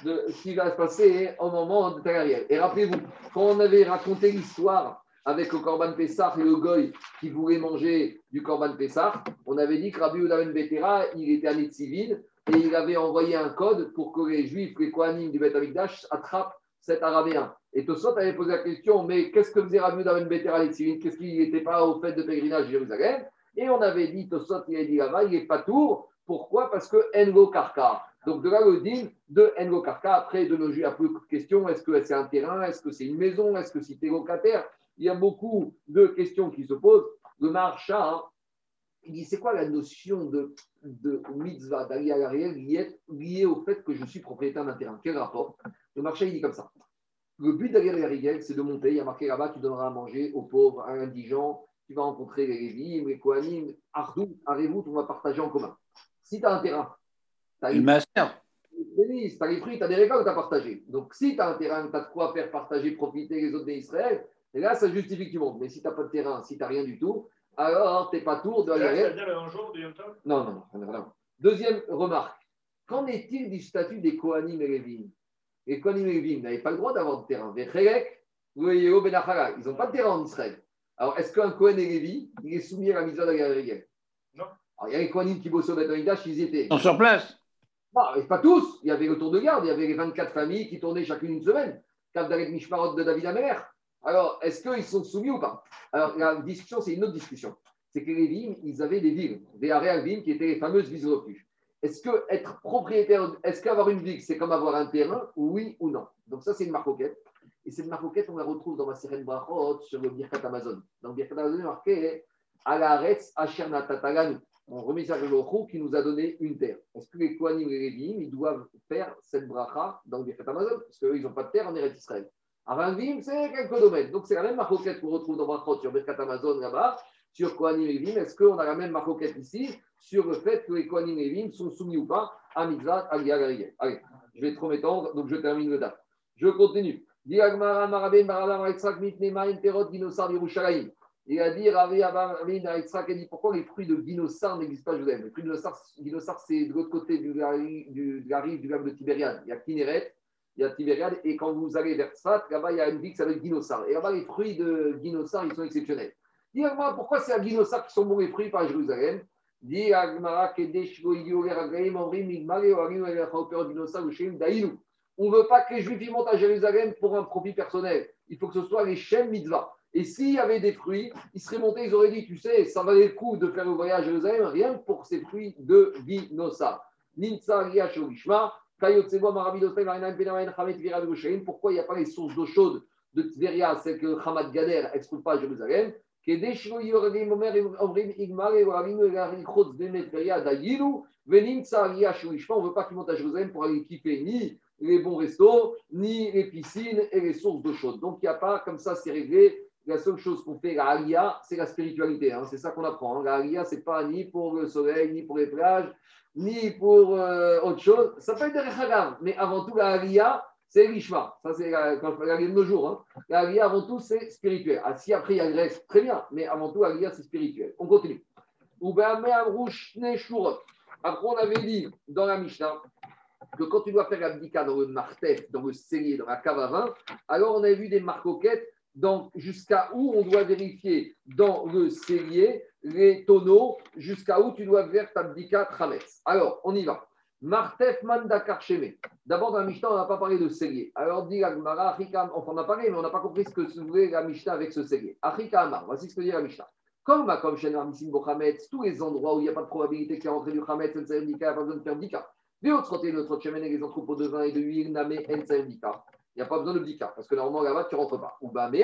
de ce qui va se passer au moment de ta carrière. Et rappelez-vous, quand on avait raconté l'histoire avec le Corban Pessah et le Goy qui voulait manger du Corban Pessah, on avait dit que Rabbi Udaven Betera, il était un civil et il avait envoyé un code pour que les Juifs, les Kohanim du Beth Amikdash attrapent cet Araméen. Et Tosot avait posé la question, mais qu'est-ce que faisait Rabbi Daven Beter Qu'est-ce qu'il n'était pas au fait de pèlerinage à Jérusalem? Et on avait dit, Tosot, il a dit là-bas, il n'est pas tour. Pourquoi? Parce que Engo Karka. Donc de là le din de Engo Karka. Après, de nos Juifs, il y a plus de questions. Est-ce que c'est un terrain? Est-ce que c'est une maison? Est-ce que c'est locataire Il y a beaucoup de questions qui se posent. Le marcha, hein, il dit c'est quoi la notion de, de mitzvah, d'aller à l'arrière liée, au fait que je suis propriétaire d'un terrain? Quel rapport? Le marché, il dit comme ça. Le but la rigueur, c'est de monter. Il y a marqué là-bas, tu donneras à manger aux pauvres, à l'indigent, tu vas rencontrer les Lévim, les Kohanim, Ardou, Arevout, on va partager en commun? Si tu as un terrain, tu as Une master. tu as les fruits, tu as des récoltes à partager. Donc, si tu as un terrain, tu as de quoi faire partager, profiter les autres d'Israël, et là, ça justifie que tu montes. Mais si tu n'as pas de terrain, si tu n'as rien du tout, alors tu n'es pas tour de la jour Yom Tov? Non, non, non. Deuxième remarque. Qu'en est-il du statut des Kohanim et Lévim? Les Kohanim et Lévim n'avaient pas le droit d'avoir de terrain. Vechelek, Yeo Benachara, ils n'ont pas de terrain en Israël. Alors, est-ce qu'un Kohen et Lévi, il est soumis à la mise de la guerre Non. Alors, il y a les Kohanim qui bossaient au Beth ils y étaient. Ils sont sur place. Non, mais pas tous. Il y avait le tour de garde, il y avait les 24 familles qui tournaient chacune une semaine. Kavdalet Mishmarot de David Amer. Alors, est-ce qu'ils sont soumis ou pas? Alors, la discussion, c'est une autre discussion. C'est que les Lévim, ils avaient des villes, des Aréalvim, qui étaient les fameuses villes refuges. Est-ce que être propriétaire, est-ce qu'avoir une ville, c'est comme avoir un terrain, oui ou non? Donc, ça, c'est une marcoquette. Et cette marcoquette, on la retrouve dans ma sirène Brachot sur le Birkat Amazon. Dans le Birkat Amazon, il est marqué Alaretz Asher Natatalanu. On remet ça le qui nous a donné une terre. Est-ce que les Kohanim et les Lévim, ils doivent faire cette bracha dans le Birkat Amazon? Parce qu'eux, ils n'ont pas de terre en Eretz Israël. Aravim, c'est quelques domaines. Donc, c'est la même marcoquette qu'on retrouve dans Brachot sur Birkat Amazon là-bas, sur Kohanim et Lévim. Est-ce qu'on a la même marcoquette ici sur le fait que les Kohanim et Lévim sont soumis ou pas à Mitzvah, à Allez, je vais trop m'étendre, donc je termine le date. Je continue. Il a dit, Ravi Abam Yitzhak a dit pourquoi les fruits de Ginosar n'existent pas à Jérusalem Les fruits de Ginosar c'est de l'autre côté du, du, de la rive du lac de Tibériade. Il y a Kineret, il y a Tibériade, et quand vous allez vers Tzfat, là-bas, il y a une ville qui s'appelle Ginosar. Et là-bas, les fruits de Ginosar, ils sont exceptionnels. Dis pourquoi c'est à Ginosar qui sont bons les fruits par Jérusalem? Dis Agmara, Kedesh, Goïdioré, Omrim, Migmare, Oarim, Ginosar, Ushem, Daïnou. On ne veut pas que les Juifs montent à Jérusalem pour un profit personnel. Il faut que ce soit les Shem Mitzvah. Et s'il y avait des fruits, ils seraient montés, ils auraient dit, tu sais, ça valait le coup de faire le voyage à Jérusalem, rien que pour ces fruits de Vira, de Pourquoi il n'y a pas les sources d'eau chaude de Tveria, celles que Hamad Gader n'exploite pas à Jérusalem? On ne veut pas qu'ils montent à Jérusalem pour aller kiffer ni les bons restos, ni les piscines et les sources d'eau chaude. Donc, il n'y a pas, comme ça, c'est réglé. La seule chose qu'on fait, la Aliyah, c'est la spiritualité. hein. C'est ça qu'on apprend. hein. La Aliyah, ce n'est pas ni pour le soleil, ni pour les plages, ni pour euh, autre chose. Ça peut être des mais avant tout, la Aliyah, c'est l'Ishma. Ça, c'est quand je de nos jours. Hein. La Aliyah, avant tout, c'est spirituel. Ah, si après, il y a reste, très bien. Mais avant tout, la Aliyah, c'est spirituel. On continue. Après, on avait dit dans la Mishnah que quand tu dois faire l'abdika dans le martef, dans le cellier, dans la cave à vin, alors on avait vu des marcoquettes jusqu'à où on doit vérifier dans le cellier les tonneaux, jusqu'à où tu dois faire ta abdika. Alors, on y va. Martef mandakar. D'abord, dans la Mishnah, on n'a pas parlé de cellier. Alors, dit Agmara, enfin, on a parlé, mais on n'a pas compris ce que voulait la Mishnah avec ce cellier. Achika Amar, voici ce que dit la Mishnah. Comme comme chez Narmissim Bochametz, tous les endroits où il n'y a pas de probabilité qu'il y ait rentré du Chametz, il n'y a pas besoin de faire bdika. Mais autre côté, notre chemin et les entrepôts de vin et de huile, namé. Il n'y a pas besoin de bdika, parce que normalement là-bas, tu ne rentres pas. Ou bah, mais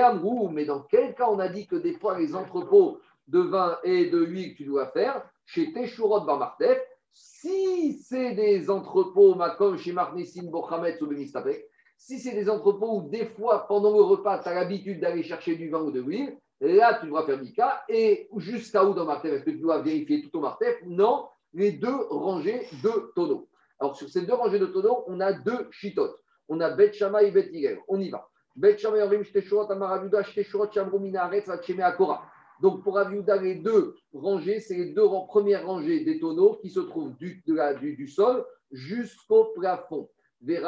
mais dans quel cas on a dit que des fois les entrepôts de vin et de huile tu dois faire, chez Teshurot Bar Martef, si c'est des entrepôts, comme chez Marnessin, Bochametz ou Benistapek, si c'est des entrepôts où des fois, pendant le repas, tu as l'habitude d'aller chercher du vin ou de l'huile, là, tu dois faire Bika. Et jusqu'à où dans Martef Est-ce que tu dois vérifier tout au Martef Non, les deux rangées de tonneaux. Alors, sur ces deux rangées de tonneaux, on a deux chitotes. On a Bet Shama et Bet. On y va. Bet Shama et Orim Shteshurot Amaravuda Shteshurot Shamrumina Aretz Vacheme Akora. Donc, pour Aviuda, les deux rangées, c'est les deux premières rangées des tonneaux qui se trouvent du, de la- du, du sol jusqu'au plafond. Et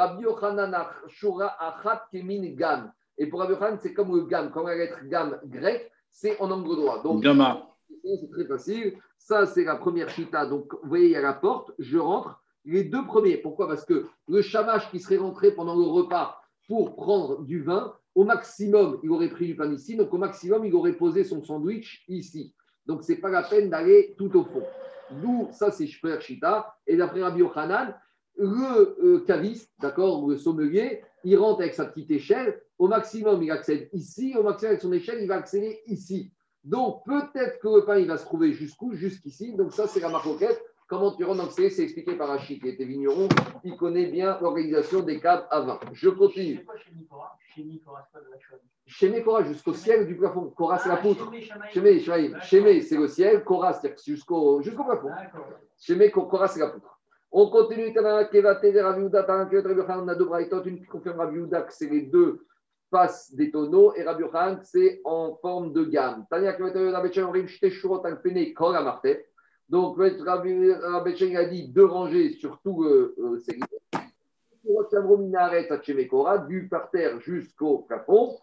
pour Rabbi c'est comme le Gam, comme la lettre Gam grec, c'est en angle droit. Donc, Demain. c'est très facile. Ça, c'est la première chita. Donc, vous voyez, il y a la porte, je rentre. Les deux premiers, pourquoi? Parce que le chamache qui serait rentré pendant le repas pour prendre du vin, au maximum, il aurait pris du pain ici. Donc, au maximum, il aurait posé son sandwich ici. Donc, ce n'est pas la peine d'aller tout au fond. D'où, ça, c'est Shper. Et d'après Rabbi Yochanan, le euh, caviste, d'accord, le sommelier, il rentre avec sa petite échelle. Au maximum, il accède ici. Au maximum, avec son échelle, il va accéder ici. Donc, peut-être que le pain, il va se trouver jusqu'où? Jusqu'ici. Donc, ça, c'est la maroquette Comment tu rentres dans le CELE C'est expliqué par Rachid qui était vigneron. Il connaît bien l'organisation des caves à vin. Je continue. Quoi chez jusqu'au ciel du plafond. Cora, c'est la Ah, poutre. Chémé. Chémé, c'est le ciel. Cora, c'est jusqu'au jusqu'au plafond. Chémé, Cora, c'est la poutre. On continue. On a deux braïtot. Une qui confirme que c'est les deux faces des tonneaux et Rabbi c'est en forme de gamme. Tania, Kevate, Rabbi Shte, Shurot, Amartet. Donc, Rabbi Yochanan a dit deux rangées sur tout euh, euh, Kora, du parterre jusqu'au plafond.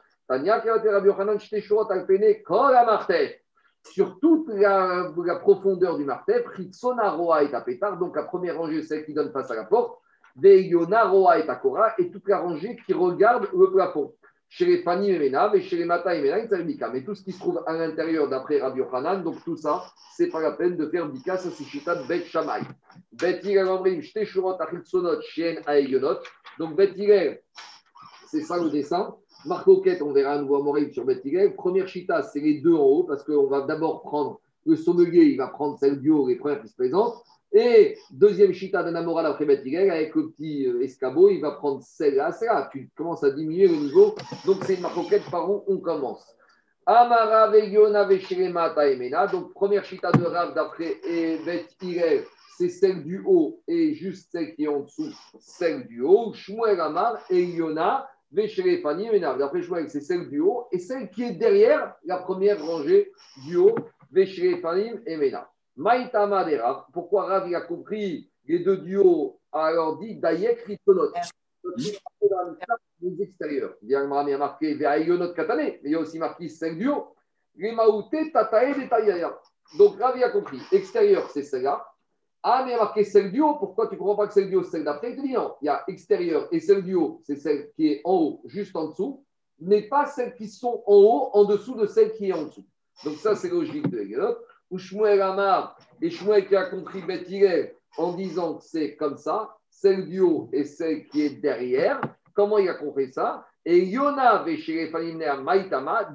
Sur toute la, profondeur du marteau, Ritsona Roa est à pétard, donc la première rangée, celle qui donne face à la porte, Veiona Roa est à Kora, et toute la rangée qui regarde le plafond. Chez les Fani et Menav, et chez les Mata et Bika. Mais tout ce qui se trouve à l'intérieur d'après Rabbi Yochanan, donc tout ça, c'est pas la peine de faire Bika, ça c'est Chita de Bet Shamay. Bet Yirel Achilsonot, Shien. Donc Bet c'est ça le dessin. Marco Quette, on verra un nouveau Amorim sur Bet Yirel. Première Chita, c'est les deux en haut, parce qu'on va d'abord prendre le sommelier, il va prendre celle du haut, les premières qui se présentent. Et deuxième chita d'un amoral après Bet Yirel, avec le petit euh, escabeau, il va prendre celle-là, celle-là. Tu commences à diminuer le niveau. Donc c'est une marcoquette par où on commence. Amara Veyona Veshirema Taemena. Donc première chita de Rav d'après et Bet c'est celle du haut et juste celle qui est en dessous, celle du haut. Shmuel Amar et Yona Vesherefani Emena. D'après Shmuel, c'est celle du haut et celle qui est derrière la première rangée du haut. Vesherefani Emena. Maïtama des Rav. Pourquoi Rav il a compris les deux du haut Alors dit Dayek Ritonot. Les extérieurs. Il y a marqué Veayonot Katane, mais il y a aussi marqué celle du haut. Les Maouté Tatae Detayaya. Donc Rav il a compris. Extérieur, c'est celle-là. Ah, mais il y a marqué celle du haut. Pourquoi tu ne comprends pas que celle du haut, c'est celle d'après? Il y a extérieur et celle du haut, c'est celle qui est en haut, juste en dessous, mais pas celles qui sont en haut, en dessous de celle qui est en dessous. Donc ça, c'est logique de Hegelot. Ou Shmuel Amar, et Shmuel qui a compris Beth Hillel en disant que c'est comme ça, celle du haut et celle qui est derrière. Comment il a compris ça? Et Yona Vesherefanimner Maitama,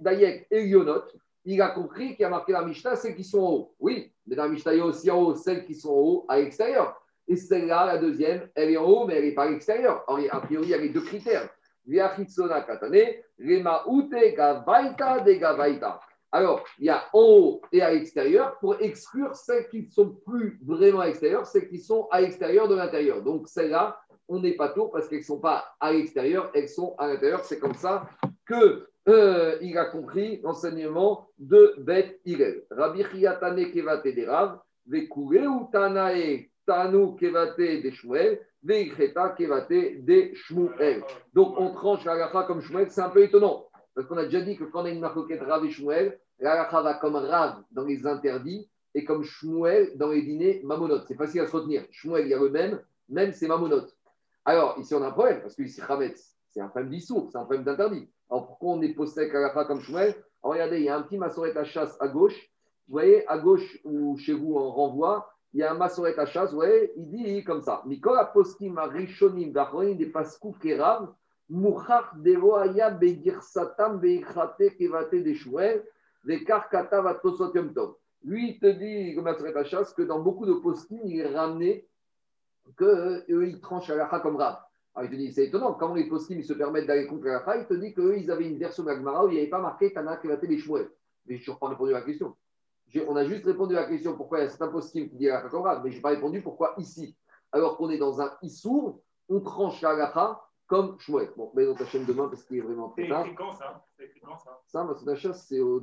Dayek, et Yonot, il a compris qu'il a marqué la Mishnah, celles qui sont en haut. Oui, mais la Mishnah, il y a aussi en haut celles qui sont en haut à l'extérieur. Et celle-là, la deuxième, elle est en haut, mais elle n'est pas à l'extérieur. A priori, il y a les deux critères. Viachitsona katane, rema ute gavaita de gavaita. Alors, il y a en haut et à l'extérieur pour exclure celles qui ne sont plus vraiment à l'extérieur, celles qui sont à l'extérieur de l'intérieur. Donc, celles-là, on n'est pas tour parce qu'elles ne sont pas à l'extérieur, elles sont à l'intérieur. C'est comme ça que euh, il a compris l'enseignement de Beth Hillel. Rabbi Chiatane Kevate de Rav, Tanae Tanu Kevate Shmuel, Kevate. Donc on tranche la halakha comme Shmuel, c'est un peu étonnant. Parce qu'on a déjà dit que quand on a une marcoquette Rav et Shmuel, la halakha va comme Rav dans les interdits et comme Shmuel dans les dîners Mamonot. C'est facile à se retenir. Shmuel, il y a le même, même c'est Mamonot. Alors ici on a un problème parce que ici Chametz, c'est un problème d'issour, c'est un problème d'interdit. Alors pourquoi on est posé avec halakha comme Shmuel Alors regardez, il y a un petit massoret à chasse à gauche. Vous voyez, à gauche ou chez vous en renvoi, il y a un massoret à chasse, vous voyez, il dit comme ça. Mikola poskim arishonim vachronim de paskou kerav, de. Lui, il te dit, comme massoret à chasse, que dans beaucoup de poskim, il est ramené qu'eux, ils tranchent halakha comme Rav. Alors, il te dit, c'est étonnant, comment les poskim ils se permettent d'aller contre la halakha Il te dit qu'eux, ils avaient une version d'Agmara où il n'y avait pas marqué Tana Kevate des Shmuel. Mais je n'ai toujours pas répondu à la question. On a juste répondu à la question pourquoi il y a certains poskim qui disent halakha comme Rav, mais je n'ai pas répondu pourquoi ici. Alors qu'on est dans un Issour, on tranche la halakha comme Shmuel. Bon, mais donc, chaîne demain parce qu'il est vraiment C'est très tard. écrit quand ça? C'est quand ça? C'est au